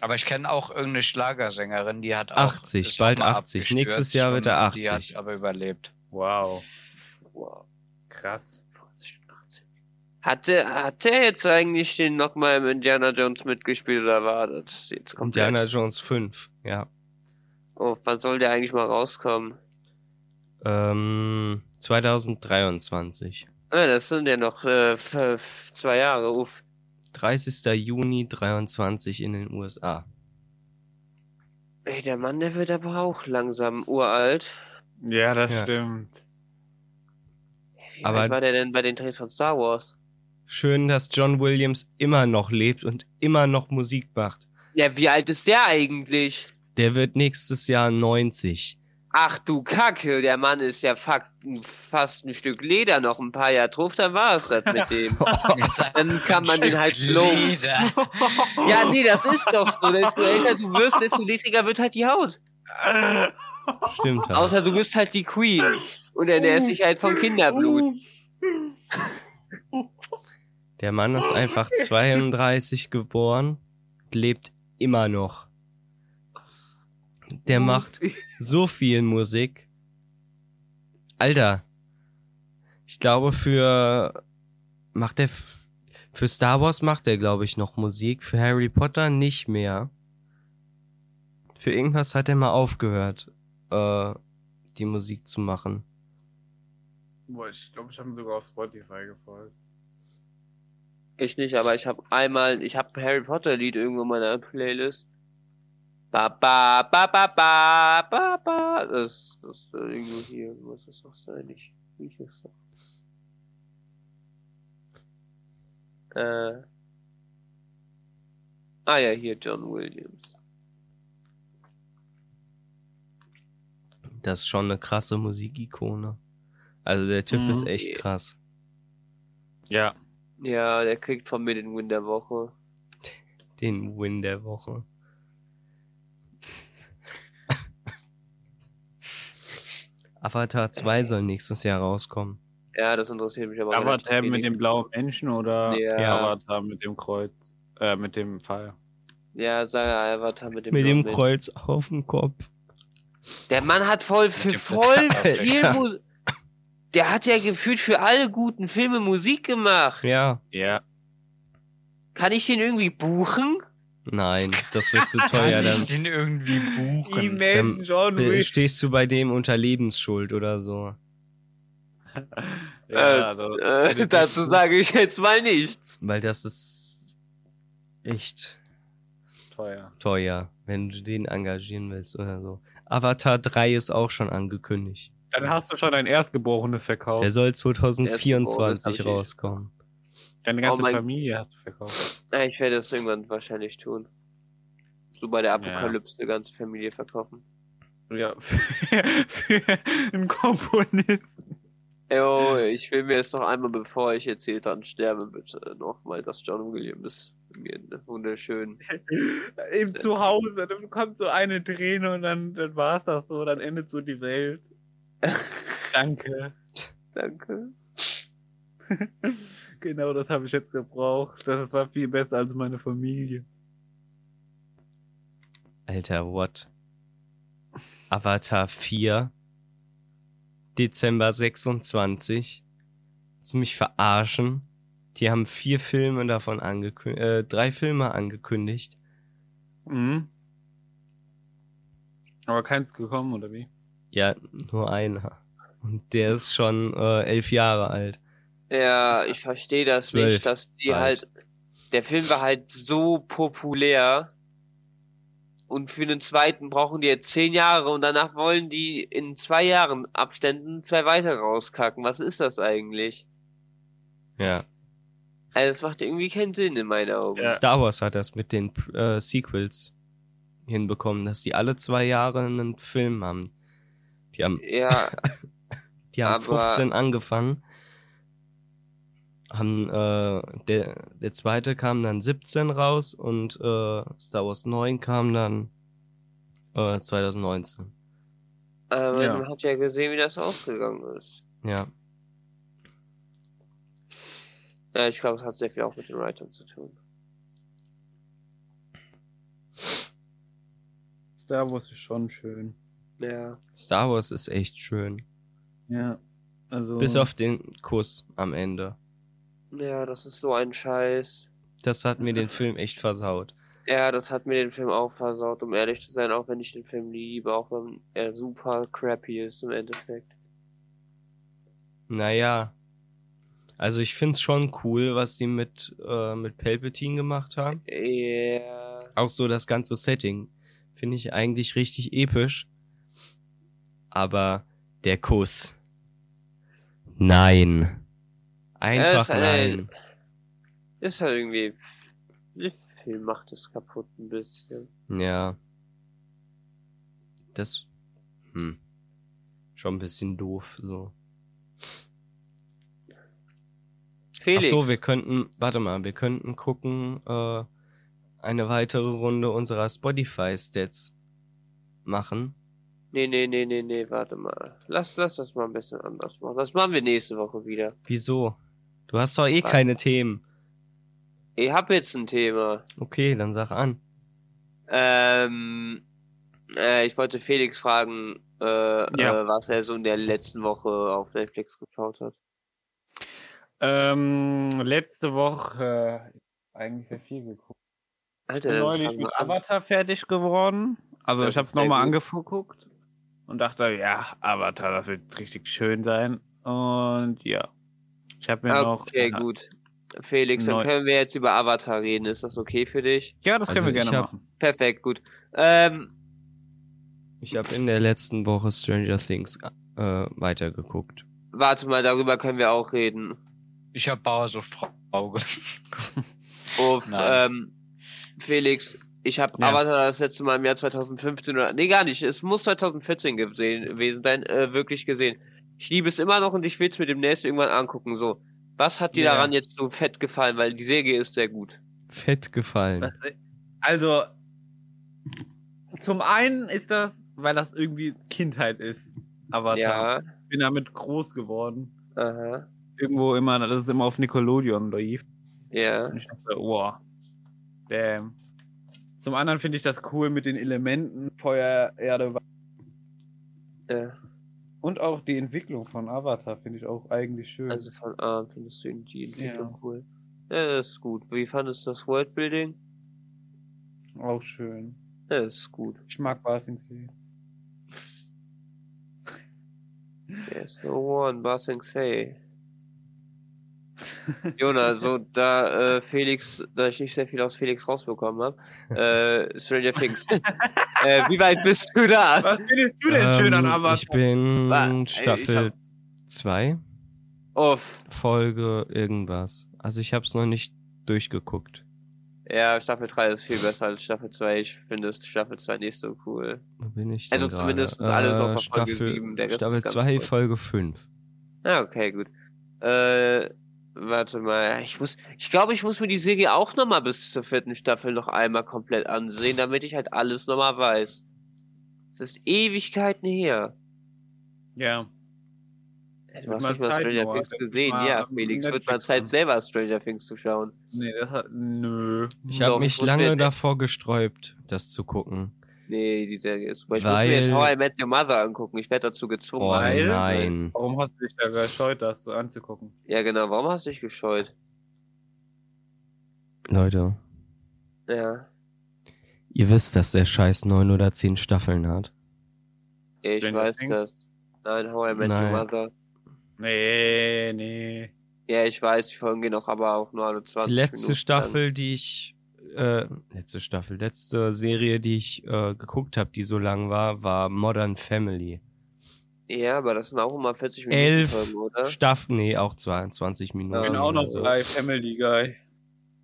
Aber ich kenne auch irgendeine Schlagersängerin, die hat auch 80, ist bald auch mal 80. abgestürzt Nächstes Jahr wird er und Die 80. hat aber überlebt. Wow, Wow. krass. Hatte, hat der jetzt eigentlich den nochmal im Indiana Jones mitgespielt oder war das jetzt komplett? Indiana Jones 5, ja. Oh, wann soll der eigentlich mal rauskommen? Ähm, 2023. Ah, das sind ja noch äh, zwei Jahre, uff. 30. Juni 23 in den USA. Ey, der Mann, der wird aber auch langsam uralt. Ja, das Ja. stimmt. Wie Aber- alt war der denn bei den Drehs von Star Wars? Schön, dass John Williams immer noch lebt und immer noch Musik macht. Ja, wie alt ist der eigentlich? Der wird nächstes Jahr 90. Ach du Kacke, der Mann ist ja fast ein Stück Leder, noch ein paar Jahre drauf, dann war es das mit dem. Dann kann man den halt. Lieder. Ja, nee, das ist doch so. Desto älter du wirst, desto ledriger wird halt die Haut. Stimmt halt. Außer du bist halt die Queen und ernährst dich halt von Kinderblut. Der Mann ist einfach 32 geboren, lebt immer noch. Der macht so viel Musik. Alter, ich glaube für macht er f- für Star Wars macht er glaube ich noch Musik, für Harry Potter nicht mehr. Für irgendwas hat er mal aufgehört, äh, die Musik zu machen. Boah, ich glaube, ich habe ihn sogar auf Spotify gefolgt. Ich nicht, aber ich habe einmal, ich habe ein Harry Potter Lied irgendwo in meiner Playlist. Ba ba ba ba ba ba ba. Das, das irgendwo hier muss es doch sein. Ich rieche es doch. Äh. Ah ja, hier John Williams. Das ist schon eine krasse Musikikone. Also der Typ Mhm. ist echt krass. Ja. Ja, der kriegt von mir den Win der Woche. Den Win der Woche. Avatar 2 soll nächstes Jahr rauskommen. Ja, das interessiert mich aber Avatar mit wenig. dem blauen Menschen oder Ja. Avatar mit dem Kreuz, äh, mit dem Pfeil. Ja, sag Avatar mit dem Mit dem Kreuz auf dem Kopf. Der Mann hat voll für voll viel. Musik. Der hat ja gefühlt für alle guten Filme Musik gemacht. Ja. Ja. Kann ich den irgendwie buchen? Nein, das wird zu teuer. Kann ich Dann den irgendwie buchen? E-Mail John Wick. stehst du bei dem unter Lebensschuld oder so. Ja, das- Äh, dazu sage ich jetzt mal nichts. Weil das ist echt teuer. teuer, wenn du den engagieren willst oder so. Avatar 3 ist auch schon angekündigt. Dann hast du schon ein Erstgeborene verkauft. Der soll Erstgeborene, das hab 2024 ich rauskommen. Deine ganze Oh mein- Familie hast du verkauft. Ja, ich werde das irgendwann wahrscheinlich tun. So bei der Apokalypse eine ganze Familie verkaufen. Ja, für, für einen Komponisten. Jo, ich will mir jetzt noch einmal, bevor ich jetzt hier dran sterbe, bitte nochmal, dass John Williams mir einen wunderschönen. Im Zuhause, dann kommt so eine Träne und dann, dann war's das so, dann endet so die Welt. Danke. Danke. Genau das habe ich jetzt gebraucht. Das war viel besser als meine Familie. Alter, what? Avatar 4. Dezember 26. Willst du mich verarschen? Die haben vier Filme davon angekündigt, äh, drei Filme angekündigt. Mhm. Aber keins gekommen, oder wie? Ja, nur einer. Und der ist schon äh, elf Jahre alt. Ja, ich verstehe das Zwölf nicht, dass die halt. der Film war halt so populär. Und für den zweiten brauchen die jetzt zehn Jahre und danach wollen die in zwei Jahren Abständen zwei weitere rauskacken. Was ist das eigentlich? Ja. Also das macht irgendwie keinen Sinn in meinen Augen. Ja. Star Wars hat das mit den äh, Sequels hinbekommen, dass die alle zwei Jahre einen Film haben. Die haben, Ja, die haben Aber- 15 angefangen. Haben, äh, der, der zweite kam dann 17 raus und äh, Star Wars 9 kam dann äh, 2019. aber Ja. man hat ja gesehen, wie das ausgegangen ist. Ja. Ja, ich glaube, es hat sehr viel auch mit den Writern zu tun. Star Wars ist schon schön. Ja. Star Wars ist echt schön. Ja. Also. Bis auf den Kuss am Ende. Ja, das ist so ein Scheiß. Das hat mir den Film echt versaut. Ja, das hat mir den Film auch versaut, um ehrlich zu sein, auch wenn ich den Film liebe, auch wenn er super crappy ist im Endeffekt. Naja. Also ich find's schon cool, was die mit, äh, mit Palpatine gemacht haben. Ja. Auch so das ganze Setting. Finde ich eigentlich richtig episch. Aber der Kuss. Nein. Einfach ist eine- nein. Ist halt irgendwie. Der Film macht es kaputt ein bisschen. Ja. Das. Hm. Schon ein bisschen doof, so. Felix. Ach so, wir könnten, warte mal, wir könnten gucken, äh, eine weitere Runde unserer Spotify-Stats machen. Nee, nee, nee, nee, nee, warte mal. Lass, lass das mal ein bisschen anders machen. Das machen wir nächste Woche wieder. Wieso? Du hast doch eh Was? keine Themen. Ich hab jetzt ein Thema. Okay, dann sag an. Ähm, äh, ich wollte Felix fragen, äh, Ja. äh, was er so in der letzten Woche auf Netflix geschaut hat. Ähm, letzte Woche äh, eigentlich sehr viel geguckt. Alter, bin dann neulich mit. Avatar fertig geworden. Also Das ich habe es nochmal angeguckt und dachte, ja, Avatar, das wird richtig schön sein. Und ja, ich habe mir noch. Okay, gut. Felix, dann können wir jetzt über Avatar reden. Ist das okay für dich? Ja, das können Also wir ich gerne hab- machen. Perfekt, gut. Ähm, Ich habe in der letzten Woche Stranger Things äh, weitergeguckt. warte mal, darüber können wir auch reden. Ich habe Bauersucht Auge. Uff, ähm, Felix, ich habe Ja. Avatar das letzte Mal im Jahr 2015 oder, nee, gar nicht, es muss 2014 gesehen, gewesen sein, äh, wirklich gesehen. Ich liebe es immer noch und ich will es mir demnächst irgendwann angucken, so. Was hat dir Ja. daran jetzt so fett gefallen? Weil die Serie ist sehr gut. Fett gefallen. Also, zum einen ist das, weil das irgendwie Kindheit ist. Avatar. Ja, Ich bin damit groß geworden. aha, Irgendwo immer, das ist immer auf Nickelodeon lief. ja. Und ich dachte, wow. Damn. Zum anderen finde ich das cool mit den Elementen Feuer, Erde, Wasser. ja. Und auch die Entwicklung von Avatar finde ich auch eigentlich schön. Also von A findest du die Entwicklung Ja. cool. Ja, das ist gut. Wie fandest du das Worldbuilding? auch schön. Ja, das ist gut. Ich mag Basingsee. There's no one, Basing say. Jona, so da äh, Felix, da ich nicht sehr viel aus Felix rausbekommen habe, äh, Stranger Things. äh, wie weit bist du da? Was findest du denn schön an Ähm, Avatar? Ich bin ich Staffel hab- 2, Uff. Folge irgendwas. Also ich habe es noch nicht durchgeguckt. Ja, Staffel 3 ist viel besser als Staffel 2. Ich finde es Staffel 2 nicht so cool. Wo bin ich Also denn zumindest gerade? alles außer Folge Staffel, 7, der Rest Staffel ist ganz 2, cool. Folge 5. Ah, okay, gut. Äh, warte mal. Ich muss, ich glaube, ich muss mir die Serie auch nochmal bis zur vierten Staffel noch einmal komplett ansehen, damit ich halt alles nochmal weiß. Es ist Ewigkeiten her. ja. Du Wird hast nicht mal Stranger. Things gesehen. mal Ja, Felix, wird mal Zeit, selber Stranger Things zu schauen. Nee, das hat. Nö. Ich habe ich mich lange davor gesträubt, das zu gucken. Nee, die Serie ist super. Ich muss mir jetzt Weil- How I Met Your Mother angucken. Ich werde dazu gezwungen. Oh Weil- nein. Warum hast du dich da gescheut, das so anzugucken? Ja, genau. Warum hast du dich gescheut? Leute, Ja. ihr wisst, dass der Scheiß neun oder zehn Staffeln hat. Ich Stranger weiß das. Nein, How I Met Your Nein. Mother. Nee, nee. Ja, ich weiß, die Folgen gehen auch aber auch nur alle 20 Die letzte Minuten. Staffel, die ich, äh, letzte Staffel, letzte Serie, die ich äh, geguckt habe, die so lang war, war Modern Family. Ja, aber das sind auch immer 40 Minuten Elf Folgen, oder? Staffeln, nee, auch 22 Minuten. Ich bin auch noch so. bei Family Guy.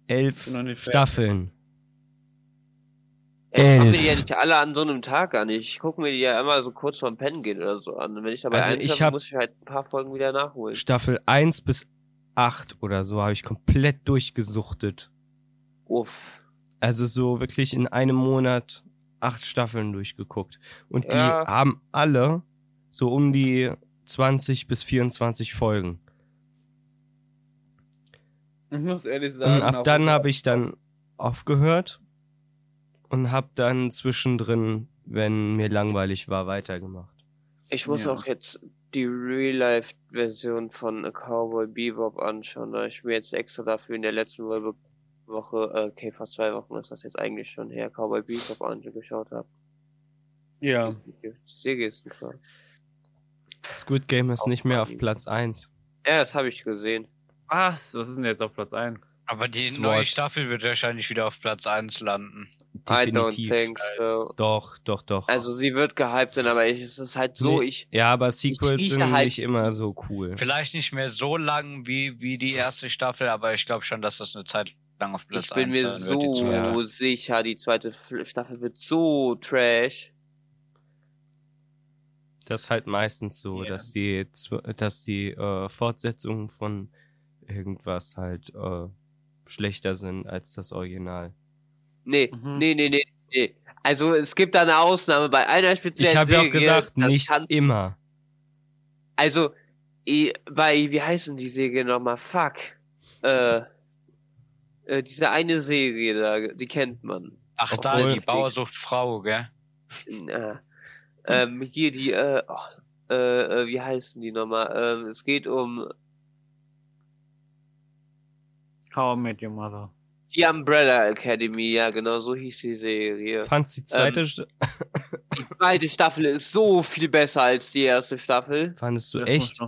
Elf. Staffeln. Ich schaue mir die ja nicht alle an so einem Tag an. Ich gucke mir die ja immer so kurz vorm Pennen gehen oder so an. Und wenn ich dabei Also ich hab- muss ich halt ein paar Folgen wieder nachholen. Staffel 1 bis 8 oder so habe ich komplett durchgesuchtet. Uff. Also so wirklich in einem Monat acht Staffeln durchgeguckt. Und die Ja. haben alle so um die 20 bis 24 Folgen. Ich muss ehrlich sagen. Und ab dann habe ich dann aufgehört und habe dann zwischendrin, wenn mir langweilig war, weitergemacht. Ich muss Ja. auch jetzt die Real-Life-Version von A Cowboy Bebop anschauen, da ich mir jetzt extra dafür in der letzten Woche, Woche äh, okay, fast zwei Wochen ist das jetzt eigentlich schon her, Cowboy Bebop angeschaut habe. Ja. Serie ist super. Squid Game ist nicht mehr auf Platz 1. Ja, das habe ich gesehen. Was? Was ist denn jetzt auf Platz 1? Aber die Sword. neue Staffel wird wahrscheinlich wieder auf Platz 1 landen. I don't Definitiv. think so. Doch, doch, doch. Also sie wird gehypt sein, aber ich, es ist halt so, Nee. ich, ja, aber Sequels ich sind halt- nicht immer so cool. Vielleicht nicht mehr so lang wie, wie die erste Staffel, aber ich glaube schon, dass das eine Zeit lang auf Platz ich bin 1 mir die so. Ja. sicher, die zweite Staffel wird so trash. Das ist halt meistens so, Ja. dass die, dass die äh, Fortsetzungen von irgendwas halt äh, schlechter sind als das Original. Nee, Mhm. nee, nee, nee, nee. Also es gibt da eine Ausnahme bei einer speziellen Ich habe ja Serie. auch gesagt, nicht kann- immer. Also, bei, wie heißen die Serie nochmal? Fuck. Äh, äh, diese eine Serie da, die kennt man. Ach, da, die Bauer sucht Frau, gell? Na, ähm, hier die, äh, oh, äh, äh, wie heißen die nochmal? Ähm, es geht um How I Met Your Mother. die Umbrella Academy, ja, genau so hieß die Serie. Fandst die zweite, Ähm, St- Die zweite Staffel ist so viel besser als die erste Staffel. fandest du Das echt?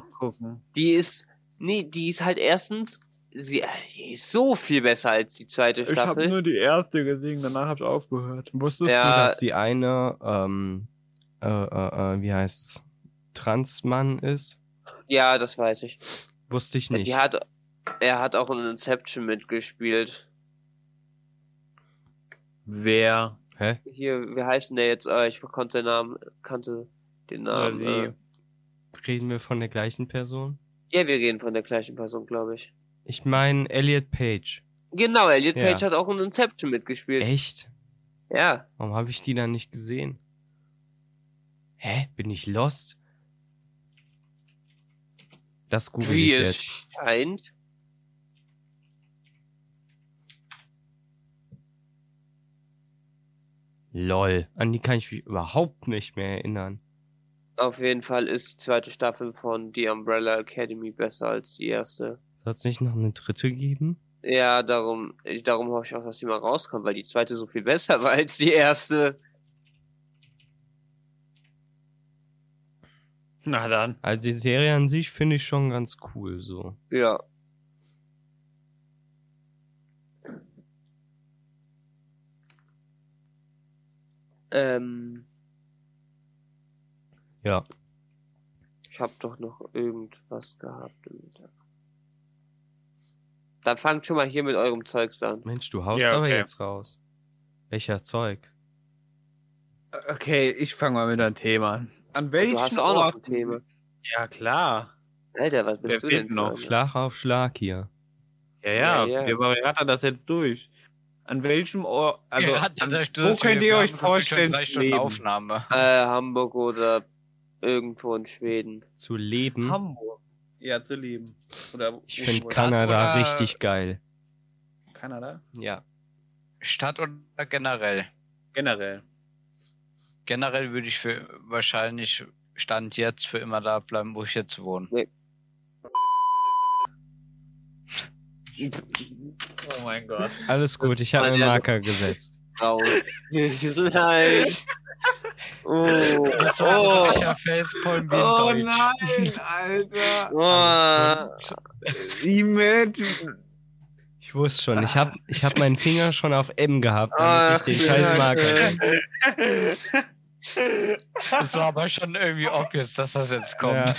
Die ist, nee, die ist halt erstens, sie, die ist so viel besser als die zweite Ich habe Staffel. nur die erste gesehen, danach habe ich aufgehört. Wusstest du, Ja. dass die eine, ähm, äh, äh, äh, wie heißt's, Transmann ist? Ja, das weiß ich. Wusste ich nicht. Die hat, er hat auch in Inception mitgespielt. Wer? Hä? Hier, wie heißt denn der jetzt? Äh, ich konnte den Namen, kannte den Namen. Äh, Reden wir von der gleichen Person? ja, wir reden von der gleichen Person, glaube ich. Ich meine Elliot Page. Genau, Elliot Ja. Page hat auch in Inception mitgespielt. Echt? Ja. Warum habe ich die dann nicht gesehen? Hä? Bin ich lost? Das google Wie ich es jetzt. scheint. Lol. An die kann ich mich überhaupt nicht mehr erinnern. Auf jeden Fall ist die zweite Staffel von The Umbrella Academy besser als die erste. Soll es nicht noch eine dritte geben? Ja, darum, darum hoffe ich auch, dass die mal rauskommt, weil die zweite so viel besser war als die erste. Na dann. Also die Serie an sich finde ich schon ganz cool so. Ja. Ähm, Ja. ich hab doch noch irgendwas gehabt im Mittag. Dann fangt schon mal hier mit eurem Zeugs an. Mensch, du haust Ja, aber okay. jetzt raus. Welcher Zeug? Okay, ich fange mal mit einem Thema an. An welchen Du hast auch noch ein Thema. Ja, klar. Alter, was bist Wer du denn noch? Schlag auf Schlag hier. Ja, ja, Ja, ja. wir rattern das jetzt durch. An welchem Ort, also, Ja, an, wo könnt ihr euch vorstellen zu leben? Aufnahme. Äh, Hamburg oder irgendwo in Schweden. Zu leben. Hamburg. Ja, zu leben. Oder Ich finde Kanada oder- richtig geil. Kanada? Ja. Stadt oder generell? Generell. Generell würde ich für wahrscheinlich Stand jetzt für immer da bleiben, wo ich jetzt wohne. Oh mein Gott. Alles gut, ich habe einen Marker gesetzt. Raus. Nein. Oh. Das war so oh. ein Facepalm wie in Oh Deutsch. nein, Alter. Oh. Imagine. Ich wusste schon, ich habe ich hab meinen Finger schon auf M gehabt, damit ich den scheiß ja. Marker Das war aber schon irgendwie obvious, dass das jetzt kommt. Ja.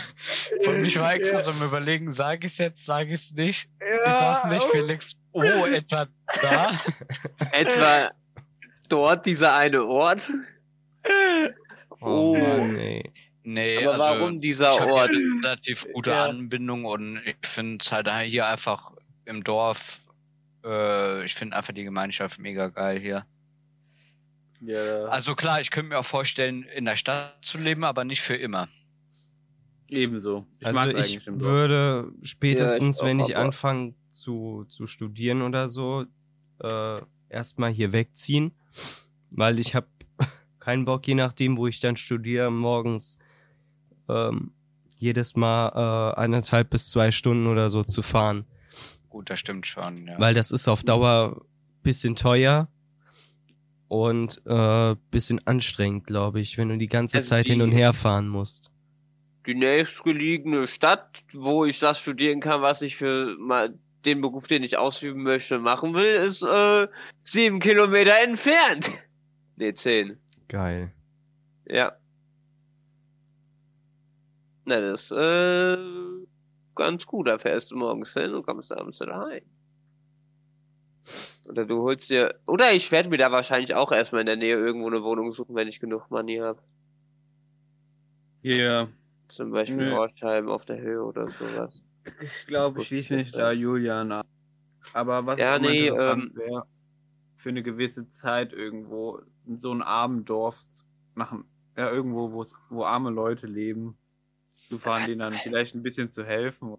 Von mich war extra so am überlegen, sage ich es jetzt, sage ich es nicht. Ich saß nicht, Felix. Oh, etwa da. Etwa dort dieser eine Ort? Oh, Mann, ey. Nee, Aber also warum dieser ich Ort? relativ gute Ja. Anbindung und ich finde es halt hier einfach im Dorf, äh, ich finde einfach die Gemeinschaft mega geil hier. Ja, Also klar, ich könnte mir auch vorstellen, in der Stadt zu leben, aber nicht für immer. ebenso. Ich Also ich würde spätestens, Ja, ich auch, wenn ich aber- anfange zu, zu studieren oder so, äh, erstmal hier wegziehen, weil ich habe keinen Bock, je nachdem, wo ich dann studiere, morgens ähm, jedes Mal äh, eineinhalb bis zwei Stunden oder so zu fahren, Gut, das stimmt schon, ja. weil das ist auf Dauer bisschen teuer und äh, bisschen anstrengend, glaube ich, wenn du die ganze Also Zeit hin die- und her fahren musst. Die nächstgelegene Stadt, wo ich das studieren kann, was ich für mal den Beruf, den ich ausüben möchte, machen will, ist äh, sieben Kilometer entfernt. Nee, zehn. Geil. Ja. Na, das äh, ganz gut. Da fährst du morgens hin und kommst abends wieder heim. Oder du holst dir. Oder ich werde mir da wahrscheinlich auch erstmal in der Nähe irgendwo eine Wohnung suchen, wenn ich genug Money habe. Ja, Zum Beispiel Nö. Horschheim auf der Höhe oder sowas. Ich glaube, ich schließe mich da Julian ab. Aber was Ja, nee, ähm, wäre, für eine gewisse Zeit irgendwo in so ein armen Dorf zu machen, ja, irgendwo, wo arme Leute leben, zu fahren, denen dann vielleicht ein bisschen zu helfen.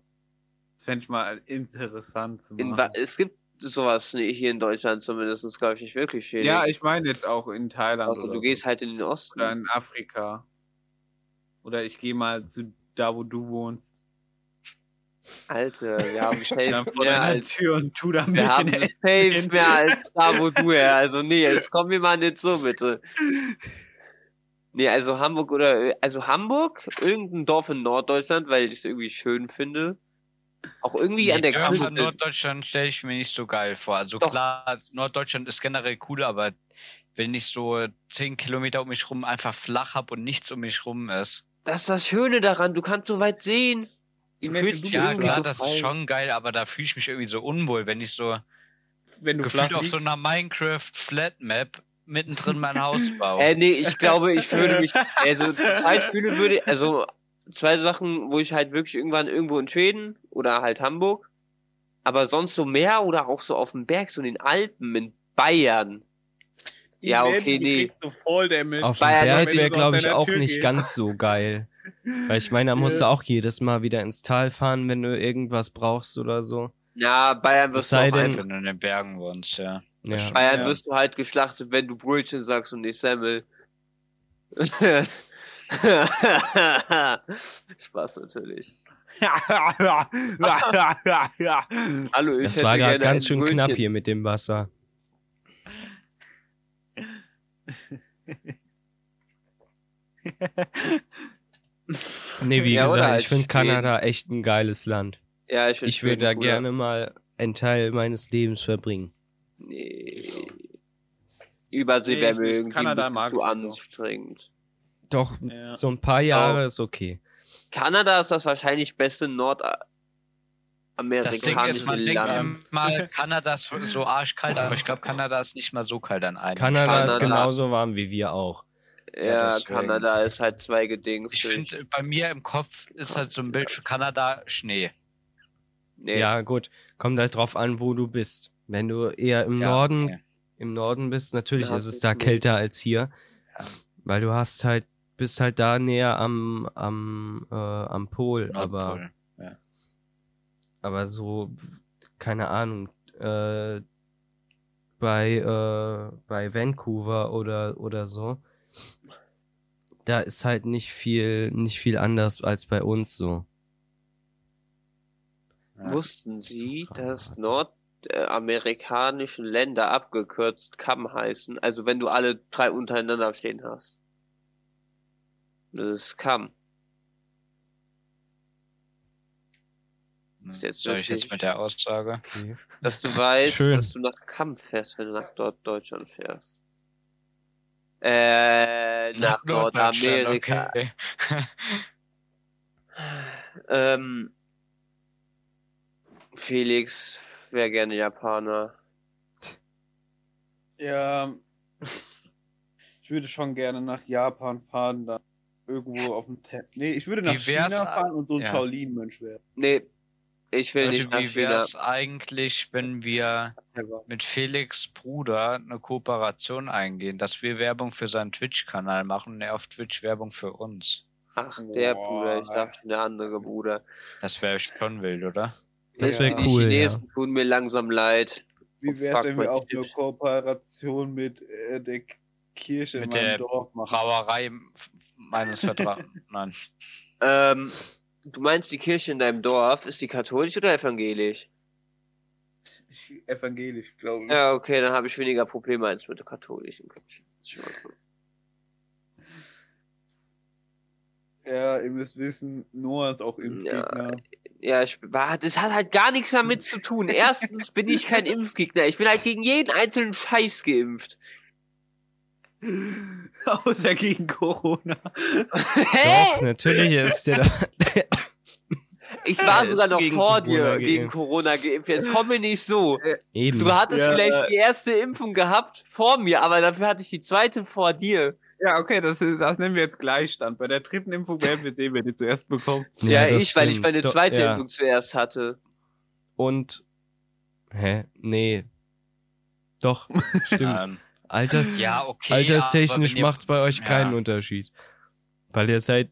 Das fände ich mal interessant zu machen. Es gibt sowas hier in Deutschland zumindest, glaube ich, nicht wirklich viel. Ja, ich meine jetzt auch in Thailand. Oder du so. gehst halt in den Osten. Oder in Afrika. Oder ich gehe mal zu da, wo du wohnst. Alter, wir haben safe mehr als Tür und tu da Wir haben safe mehr als da, wo du her. Also nee, jetzt komm mir mal nicht so, bitte. Nee, also Hamburg oder, also Hamburg, irgendein Dorf in Norddeutschland, weil ich es irgendwie schön finde. Auch irgendwie an der Dörfer Küste. in Norddeutschland stelle ich mir nicht so geil vor. Also Doch. klar, Norddeutschland ist generell cool, aber wenn ich so zehn Kilometer um mich rum einfach flach hab und nichts um mich rum ist. Das ist das Schöne daran, du kannst so weit sehen. Du Imagine, fühlst du dich bist Ja, klar, so das frei. ist schon geil, aber da fühle ich mich irgendwie so unwohl, wenn ich so wenn du gefühlt auf so einer Minecraft Flat Map mittendrin mein Haus baue. Äh, nee, ich glaube, ich würde mich, also Zeit fühle würde, also zwei Sachen, wo ich halt wirklich irgendwann irgendwo in Schweden oder halt Hamburg, aber sonst so mehr oder auch so auf dem Berg, so in den Alpen, in Bayern. Ja, okay, nee. so voll. Auf dem Bayern Berg wäre, glaube ich, auch nicht ganz so geil. Weil ich meine, da musst du auch jedes Mal wieder ins Tal fahren, wenn du irgendwas brauchst oder so. Ja, Bayern wirst du auch denn- einfach wenn du in den Bergen wohnst, ja. Ja. Bayern Ja. wirst du halt geschlachtet, wenn du Brötchen sagst und nicht Semmel. Spaß natürlich. Hallo, ich Das war gerade ganz schön Brötchen. knapp hier mit dem Wasser. Nee, wie Ja, gesagt, halt ich finde Schweden. Kanada echt ein geiles Land. Ja, ich, Ich würde da gerne mal einen Teil meines Lebens verbringen. Nee. Übersee Nee, wäre ich mir nicht. irgendwie Kanada ein bisschen zu anstrengend. Doch, Ja. so ein paar Jahre ist okay. Kanada ist das wahrscheinlich beste Das Ding nordamerikanische ist, man denkt Land. immer, Kanada ist so arschkalt, aber ich glaube, Kanada ist nicht mal so kalt an einem. Kanada ist Kanada. genauso warm wie wir auch. Ja, deswegen. Kanada ist halt zwei Gedings. Ich finde, bei mir im Kopf ist halt so ein Bild für Kanada Schnee. nee. Ja, gut. Kommt halt drauf an, wo du bist. Wenn du eher im Ja, Norden, okay. im Norden bist, natürlich ist es da Schnee. kälter als hier. Ja. Weil du hast halt, bist halt da näher am, am, äh, am Pol, aber, Nordpol. aber so, keine Ahnung, äh, bei, äh, bei Vancouver oder, oder so, da ist halt nicht viel, nicht viel anders als bei uns so. Wussten Sie, dass Fragen nordamerikanischen Länder abgekürzt CAM heißen? Also wenn du alle drei untereinander stehen hast. Das ist CAM. Das ist jetzt Soll ich jetzt mit der Aussage? Okay. Dass du weißt, Schön. dass du nach Kampf fährst, wenn du nach dort Deutschland fährst. Äh, nach Nordamerika. okay. Ähm, Felix wäre gerne Japaner. Ja. Ich würde schon gerne nach Japan fahren, dann irgendwo auf dem Te Nee, ich würde nach Wie China fahren und so ein ja. Shaolin-Mönch werden. Nee, ich will Leute, nicht nach wie China. wär's eigentlich, wenn wir mit Felix Bruder eine Kooperation eingehen, dass wir Werbung für seinen Twitch-Kanal machen und er auf Twitch Werbung für uns? Ach, der Boah. Bruder, ich dachte der andere Bruder. Das wäre schon wild, oder? Das wär Die cool, Chinesen tun mir langsam leid. Wie Oh, wär's, fuck, wenn wir auch eine. Kooperation mit äh, der Kirche Mit in meinem der Dorf machen? Brauerei meines Vertrags. Nein. Ähm, du meinst, die Kirche in deinem Dorf, ist die katholisch oder evangelisch? Ich- Evangelisch, glaube ich. Ja, okay, dann habe ich weniger Probleme als mit der katholischen Kirche. Ja, ihr müsst wissen, Noah ist auch Impfgegner. Ja, ich, war- das hat halt gar nichts damit zu tun. Erstens bin ich kein Impfgegner. Ich bin halt gegen jeden einzelnen Scheiß geimpft. Außer gegen Corona. Hä? Doch, natürlich ist der da. Ich war Er sogar noch vor Corona dir gegen geimpft. Corona geimpft. Jetzt komm mir nicht so. Eben. Du hattest Ja, vielleicht äh, die erste Impfung gehabt vor mir, aber dafür hatte ich die zweite vor dir. Ja, okay, das, ist, das nennen wir jetzt Gleichstand. Bei der dritten Impfung werden wir sehen, wer die zuerst bekommt. Ja, das ich, weil ich stimmt. meine zweite ja. Impfung zuerst hatte. Und. Hä? Nee. Doch, stimmt. Alters, ja, okay. alterstechnisch wenn ihr- macht's bei euch Ja. keinen Unterschied. Weil ihr seid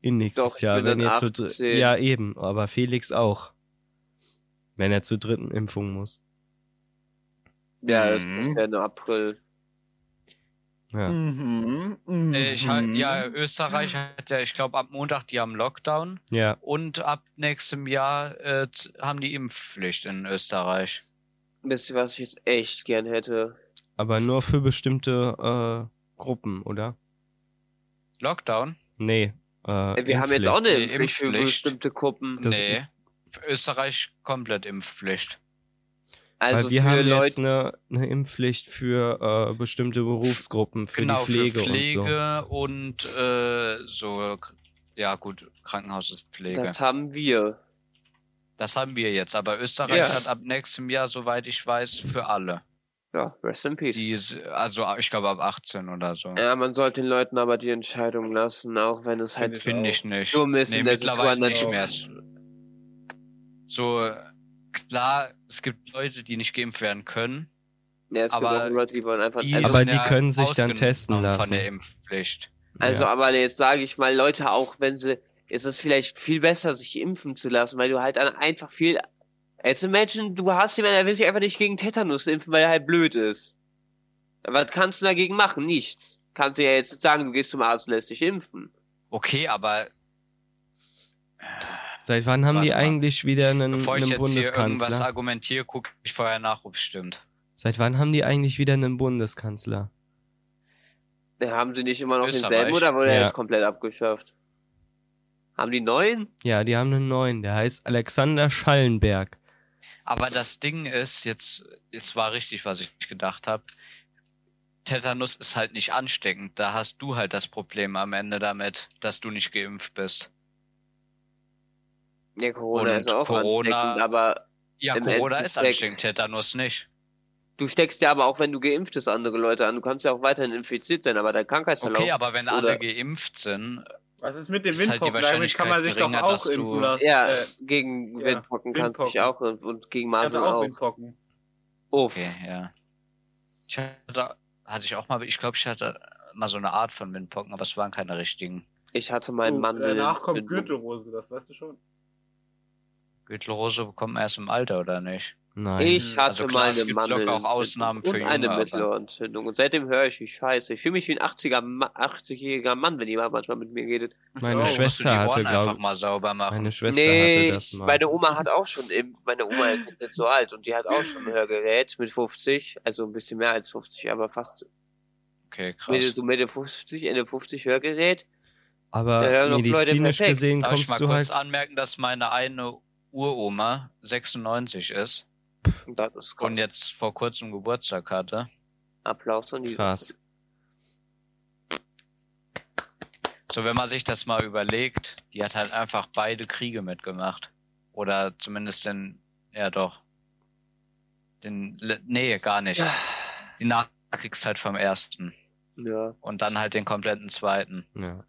in nächstes Doch, ich Jahr, bin wenn dann ihr zu dr- 18. Ja, eben, aber Felix auch. Wenn er zur dritten Impfung muss. Ja, das, das Mhm. wäre nur April. Ja. Mhm. mhm. Äh, Ich halt, ja, Österreich hat ja, ich glaube, ab Montag die haben Lockdown Ja, und ab nächstem Jahr äh, haben die Impfpflicht in Österreich. Wisst ihr, was ich jetzt echt gern hätte? Aber nur für bestimmte äh, Gruppen, oder? Lockdown? Nee. Äh, Wir haben jetzt auch eine Nee, Impfpflicht für Impfpflicht. bestimmte Gruppen. Das- nee. Für Österreich komplett Impfpflicht. Also Weil wir für haben Leute. jetzt eine, eine Impfpflicht für äh, bestimmte Berufsgruppen, für genau, die Pflege, für Pflege und und, äh, so, ja gut, Krankenhaus ist Pflege. Das Das, haben wir. haben wir jetzt, aber Österreich Ja. hat ab nächstem Jahr, soweit ich weiß, für alle. Ja, rest in peace. Die, ist- also ich glaube ab 18 oder so. Ja, man sollte den Leuten aber die Entscheidung lassen, auch wenn es halt Finde ich nicht. dumm ist nee, in der mittlerweile Situation. nicht mehr. So, klar, es gibt Leute, die nicht geimpft werden können. Ja, es aber gibt auch Leute, die wollen einfach. Die also, Aber die können sich dann testen Von lassen. der Impfpflicht. also ja. aber jetzt sage ich mal, Leute, auch wenn sie, ist es vielleicht viel besser, sich impfen zu lassen, weil du halt dann einfach viel. Jetzt imagine, du hast jemanden, der will sich einfach nicht gegen Tetanus impfen, weil er halt blöd ist. Was kannst du dagegen machen? Nichts. Kannst du ja jetzt sagen, du gehst zum Arzt und lässt dich impfen. Okay, aber Seit wann haben die Warte mal. eigentlich wieder einen, bevor ich einen jetzt hier irgendwas Bundeskanzler? argumentiere, gucke ich vorher nach, ob es stimmt. Seit wann haben die eigentlich wieder einen Bundeskanzler? Ja, haben sie nicht immer noch Österreich. denselben oder wurde er Ja. jetzt komplett abgeschafft? Haben die neuen? Ja, die haben einen neuen, der heißt Alexander Schallenberg. Aber das Ding ist, jetzt, jetzt war richtig, was ich gedacht habe. Tetanus ist halt nicht ansteckend. Da hast du halt das Problem am Ende damit, dass du nicht geimpft bist. Ja, Corona Und ist auch Corona- ansteckend, aber Ja, Corona ist ansteckend, Tetanus nicht. du steckst ja aber auch, wenn du geimpft bist, andere Leute an. Du kannst ja auch weiterhin infiziert sein, aber dein Krankheitsverlauf. Okay, aber wenn alle geimpft sind, Was ist mit dem Ist halt die Windpocken? Damit kann man sich doch Wahrscheinlichkeit auch geringer, impfen lassen. ja, Äh, gegen ja, Windpocken kannst du dich auch Windpocken. und, gegen ich hatte Masern auch auch. Windpocken. Uff. okay, ja. Ich hatte, hatte ich auch mal, ich glaube, ich hatte mal so eine Art von Windpocken, aber es waren keine richtigen. Ich hatte meinen Oh, Mandel. danach kommt Gürtelrose, das weißt du schon. Gürtelrose bekommt man erst im Alter, oder nicht? Nein. Ich hatte Also klar, mal es eine gibt Mandel. auch Ausnahmen für und eine Junge, aber- mittlere Entzündung. Und seitdem höre ich wie scheiße. Ich fühle mich wie ein 80er, Ma- 80-jähriger Mann, wenn jemand manchmal mit mir redet. Meine Oh, Schwester die hatte, glaube mal sauber machen. meine Schwester nee, hatte das mal. meine Oma hat auch schon Impf. Meine Oma ist nicht so alt und die hat auch schon ein Hörgerät mit 50. Also ein bisschen mehr als 50, aber fast Okay, krass. Mitte, so Mitte 50, Ende 50 Hörgerät. Aber medizinisch gesehen Darf ich mal kommst du kurz halt. anmerken, dass meine eine Uroma 96 ist. Und jetzt vor kurzem Geburtstag hatte. Applaus die. Krass. So, wenn man sich das mal überlegt, die hat halt einfach beide Kriege mitgemacht. Oder zumindest den, ja doch. Den, nee, gar nicht. Die Nachkriegszeit vom ersten. Ja. Und dann halt den kompletten zweiten. Ja.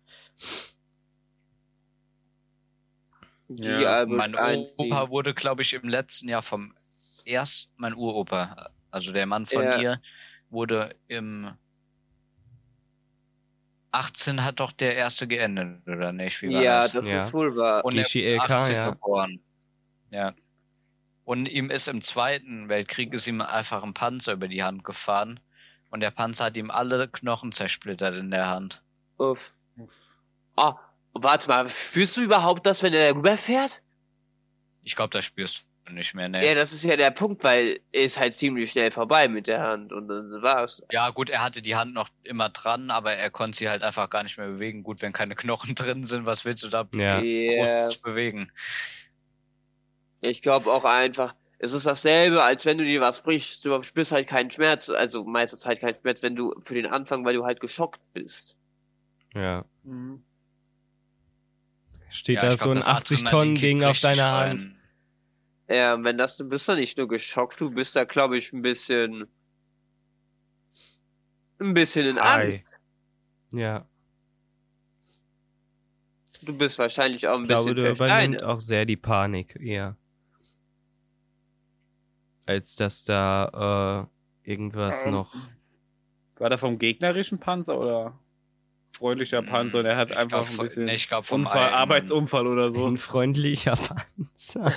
Die Ja, mein. Opa wurde, glaube ich, im letzten Jahr vom ersten, mein Uropa, also der Mann von Ja. ihr, wurde im 18 hat doch der erste geendet, oder nicht? Wie war Ja, das? das Ja. ist wohl wahr. Und er GCLK, 18 ja. geboren. Ja. Und ihm ist im Zweiten Weltkrieg ist ihm einfach ein Panzer über die Hand gefahren. Und der Panzer hat ihm alle Knochen zersplittert in der Hand. Uff. Ah, warte mal, spürst du überhaupt das, wenn er rüberfährt? Ich glaube, das spürst du nicht mehr, ne? Ja, das ist ja der Punkt, weil er ist halt ziemlich schnell vorbei mit der Hand und dann war's. Ja, gut, er hatte die Hand noch immer dran, aber er konnte sie halt einfach gar nicht mehr bewegen. Gut, wenn keine Knochen drin sind, was willst du da Ja. Ja, groß bewegen? ich glaube auch einfach, es ist dasselbe, als wenn du dir was brichst, du spürst halt keinen Schmerz, also meistens halt keinen Schmerz, wenn du für den Anfang, weil du halt geschockt bist. Ja. Mhm. Steht Ja, da so glaub, ein das 80 Adrenalin Tonnen kickt Ding auf richtig deiner rein. Hand. Ja, und wenn das, du bist da nicht nur geschockt, du bist da, glaube ich, ein bisschen, ein bisschen in. Angst. Ja. Du bist wahrscheinlich auch ein Ich glaube, bisschen du übernimmt auch sehr die Panik eher. Als dass da äh, irgendwas Ähm, noch. War der vom gegnerischen Panzer oder freundlicher Panzer? Und er hat Ich einfach glaub, ein bisschen nee, ich glaub, vom Unfall. Arbeitsunfall oder so. Ein freundlicher Panzer.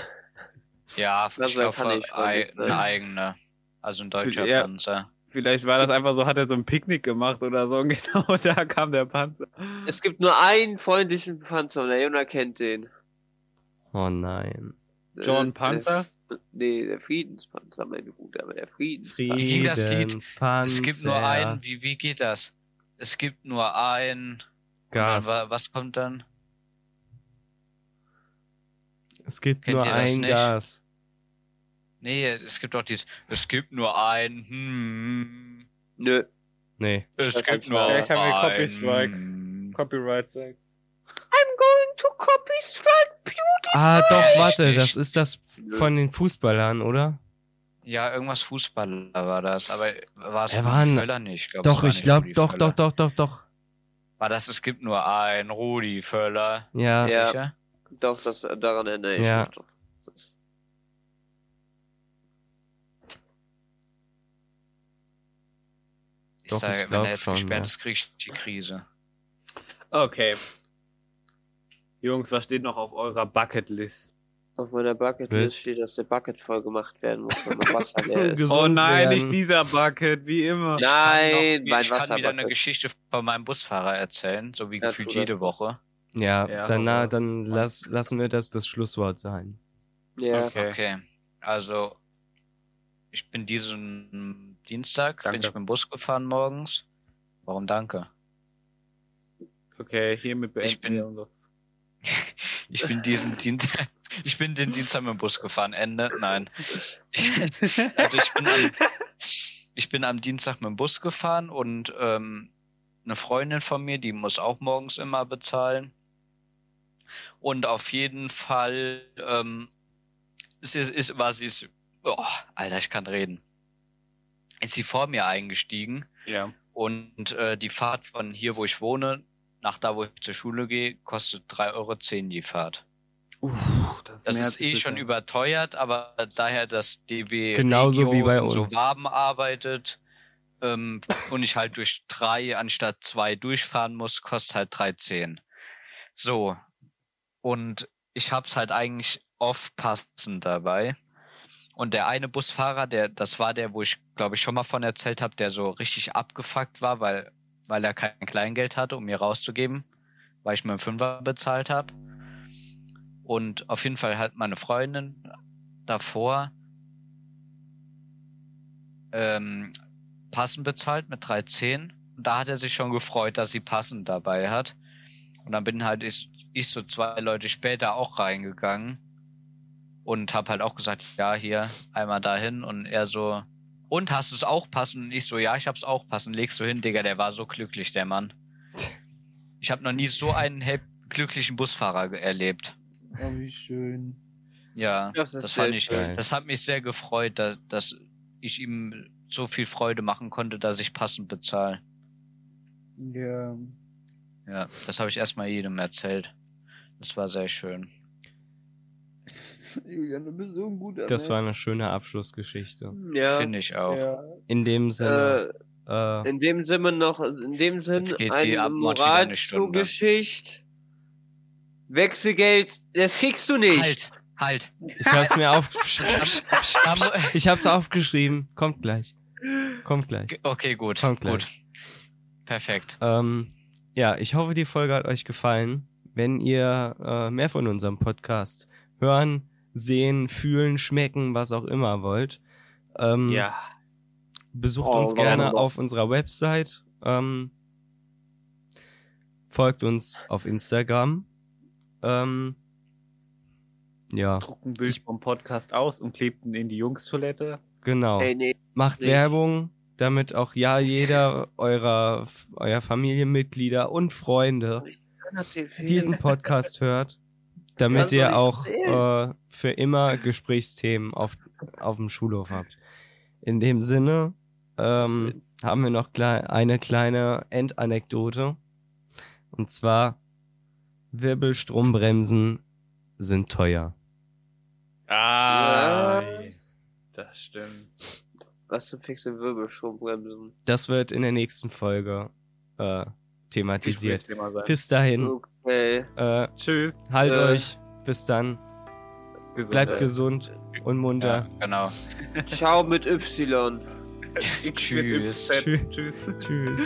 Ja, Das ich glaube, ein sein. eigener. Also ein deutscher Ja. Panzer. Vielleicht war das einfach so, hat er so ein Picknick gemacht oder so und genau da kam der Panzer. Es gibt nur einen freundlichen Panzer und der Jonah kennt den. Oh nein. Das John Panzer? Der, nee, der Friedenspanzer, mein Bruder, aber der Friedenspanzer. Wie ging das Lied? Es gibt nur einen, wie, wie geht das? Es gibt nur ein. Gas. Dann, wa- was kommt dann? Es gibt Kennt nur ein nicht? Gas. Nee, es gibt doch dieses. Es gibt nur ein. Hm, Nö. Nee. es Das gibt nur Ja, ich hab mir ein. Copy Strike. hm. Copyright sagt. I'm going to copy strike beauty. Ah, doch, warte, Richtig. das ist das von den Fußballern, oder? Ja, irgendwas Fußballer war das, aber war es Rudi ein- Völler nicht? Ich glaub, es Doch, ich nicht glaube, doch, doch, doch, doch, doch. War das, es gibt nur ein Rudi Völler. Ja. Ja. Sicher? Doch, das, daran erinnere ich Ja. mich doch. Das, Ich Doch, sage, ich wenn er jetzt schon, gesperrt ja. ist, krieg ich die Krise. Okay. Jungs, was steht noch auf eurer Bucketlist? auf meiner Bucketlist steht, dass der Bucket voll gemacht werden muss, wenn man Wasser leer ist. Oh nein, werden. nicht dieser Bucket, wie immer. Ich Nein, kann, noch, mein ich kann wieder eine. Geschichte von meinem Busfahrer erzählen, so wie Ja, gefühlt jede Woche. Ja, Ja, dann, hau na, raus. dann lass, lassen wir das das Schlusswort sein. Ja. Okay. Okay, also ich bin diesen Dienstag, bin Danke. ich mit dem Bus gefahren morgens. Warum danke? Okay, hiermit beenden Ich bin- wir unser. Ich bin diesen Dienstag, ich bin den Dienstag mit dem Bus gefahren. Ende? Nein. also ich bin am, ich bin am Dienstag mit dem Bus gefahren und ähm, eine Freundin von mir, die muss auch morgens immer bezahlen. Und auf jeden Fall ähm, ist, ist, war sie, ist, oh, Alter, ich kann reden. Ist sie vor mir eingestiegen Ja. und äh, die Fahrt von hier, wo ich wohne, nach da, wo ich zur Schule gehe, kostet 3,10 Euro die Fahrt. Uff, Das mehr ist eh als schon überteuert, aber daher das DW Genauso wie bei in so uns. Waben arbeitet ähm, und ich halt durch drei anstatt zwei durchfahren muss, kostet halt 3,10. So. Und ich hab's halt eigentlich oft passend dabei. Und der eine Busfahrer, der, das war der, wo ich, glaube ich, schon mal von erzählt habe, der so richtig abgefuckt war, weil, weil er kein Kleingeld hatte, um mir rauszugeben, weil ich mir einen Fünfer bezahlt habe. Und auf jeden Fall hat meine Freundin davor ähm, passend bezahlt mit 3,10. Und da hat er sich schon gefreut, dass sie passend dabei hat. Und dann bin halt ich, ich so zwei Leute später auch reingegangen. und habe halt auch gesagt, ja, hier, einmal dahin und er so, und hast du es auch passend? Und ich so, ja, ich hab's auch passend, legst du hin, Digga, der war so glücklich, der Mann. Ich habe noch nie so einen glücklichen Busfahrer erlebt. Oh, wie schön. Ja, das, das fand ich, geil. das hat mich sehr gefreut, dass, dass ich ihm so viel Freude machen konnte, dass ich passend bezahle. Ja. Ja, das habe ich erstmal jedem erzählt. Das war sehr schön. Julian, du bist so ein guter Das war eine schöne Abschlussgeschichte. Ja. Finde ich auch. Ja. In dem Sinne. Äh, äh, in dem Sinne noch, in dem Sinne eine Moral zur Geschichte. Wechselgeld, das kriegst du nicht. Halt, halt. Ich hab's mir aufgeschrieben. ich hab's aufgeschrieben. Kommt gleich. Kommt gleich. Okay, gut. Kommt gleich. Gut. Perfekt. Ähm, ja, ich hoffe, die Folge hat euch gefallen. Wenn ihr äh, mehr von unserem Podcast hören, sehen, fühlen, schmecken, was auch immer wollt, ähm, ja. besucht oh, uns gerne oh, auf unserer Website. Ähm, folgt uns auf Instagram. Ähm, ja. Druckt ein Bild vom Podcast aus und klebt ihn in die Jungstoilette. Genau. Hey, nee, Macht nicht. Werbung, damit auch ja jeder eurer eurer Familienmitglieder und Freunde diesen Podcast hört, damit ihr auch äh, für immer Gesprächsthemen auf, auf dem Schulhof habt. In dem Sinne ähm, haben wir noch eine kleine Endanekdote. Und zwar Wirbelstrombremsen sind teuer. Ah, das stimmt. Was für fixe Wirbelstrombremsen? Das wird in der nächsten Folge äh, thematisiert. Bis dahin. Okay. Äh, Tschüss. Halt äh, euch. Bis dann. Gesund. Bleibt gesund und munter. Ja, genau. Ciao mit Y. Tschüss. Tschüss. Tschüss. Tschüss.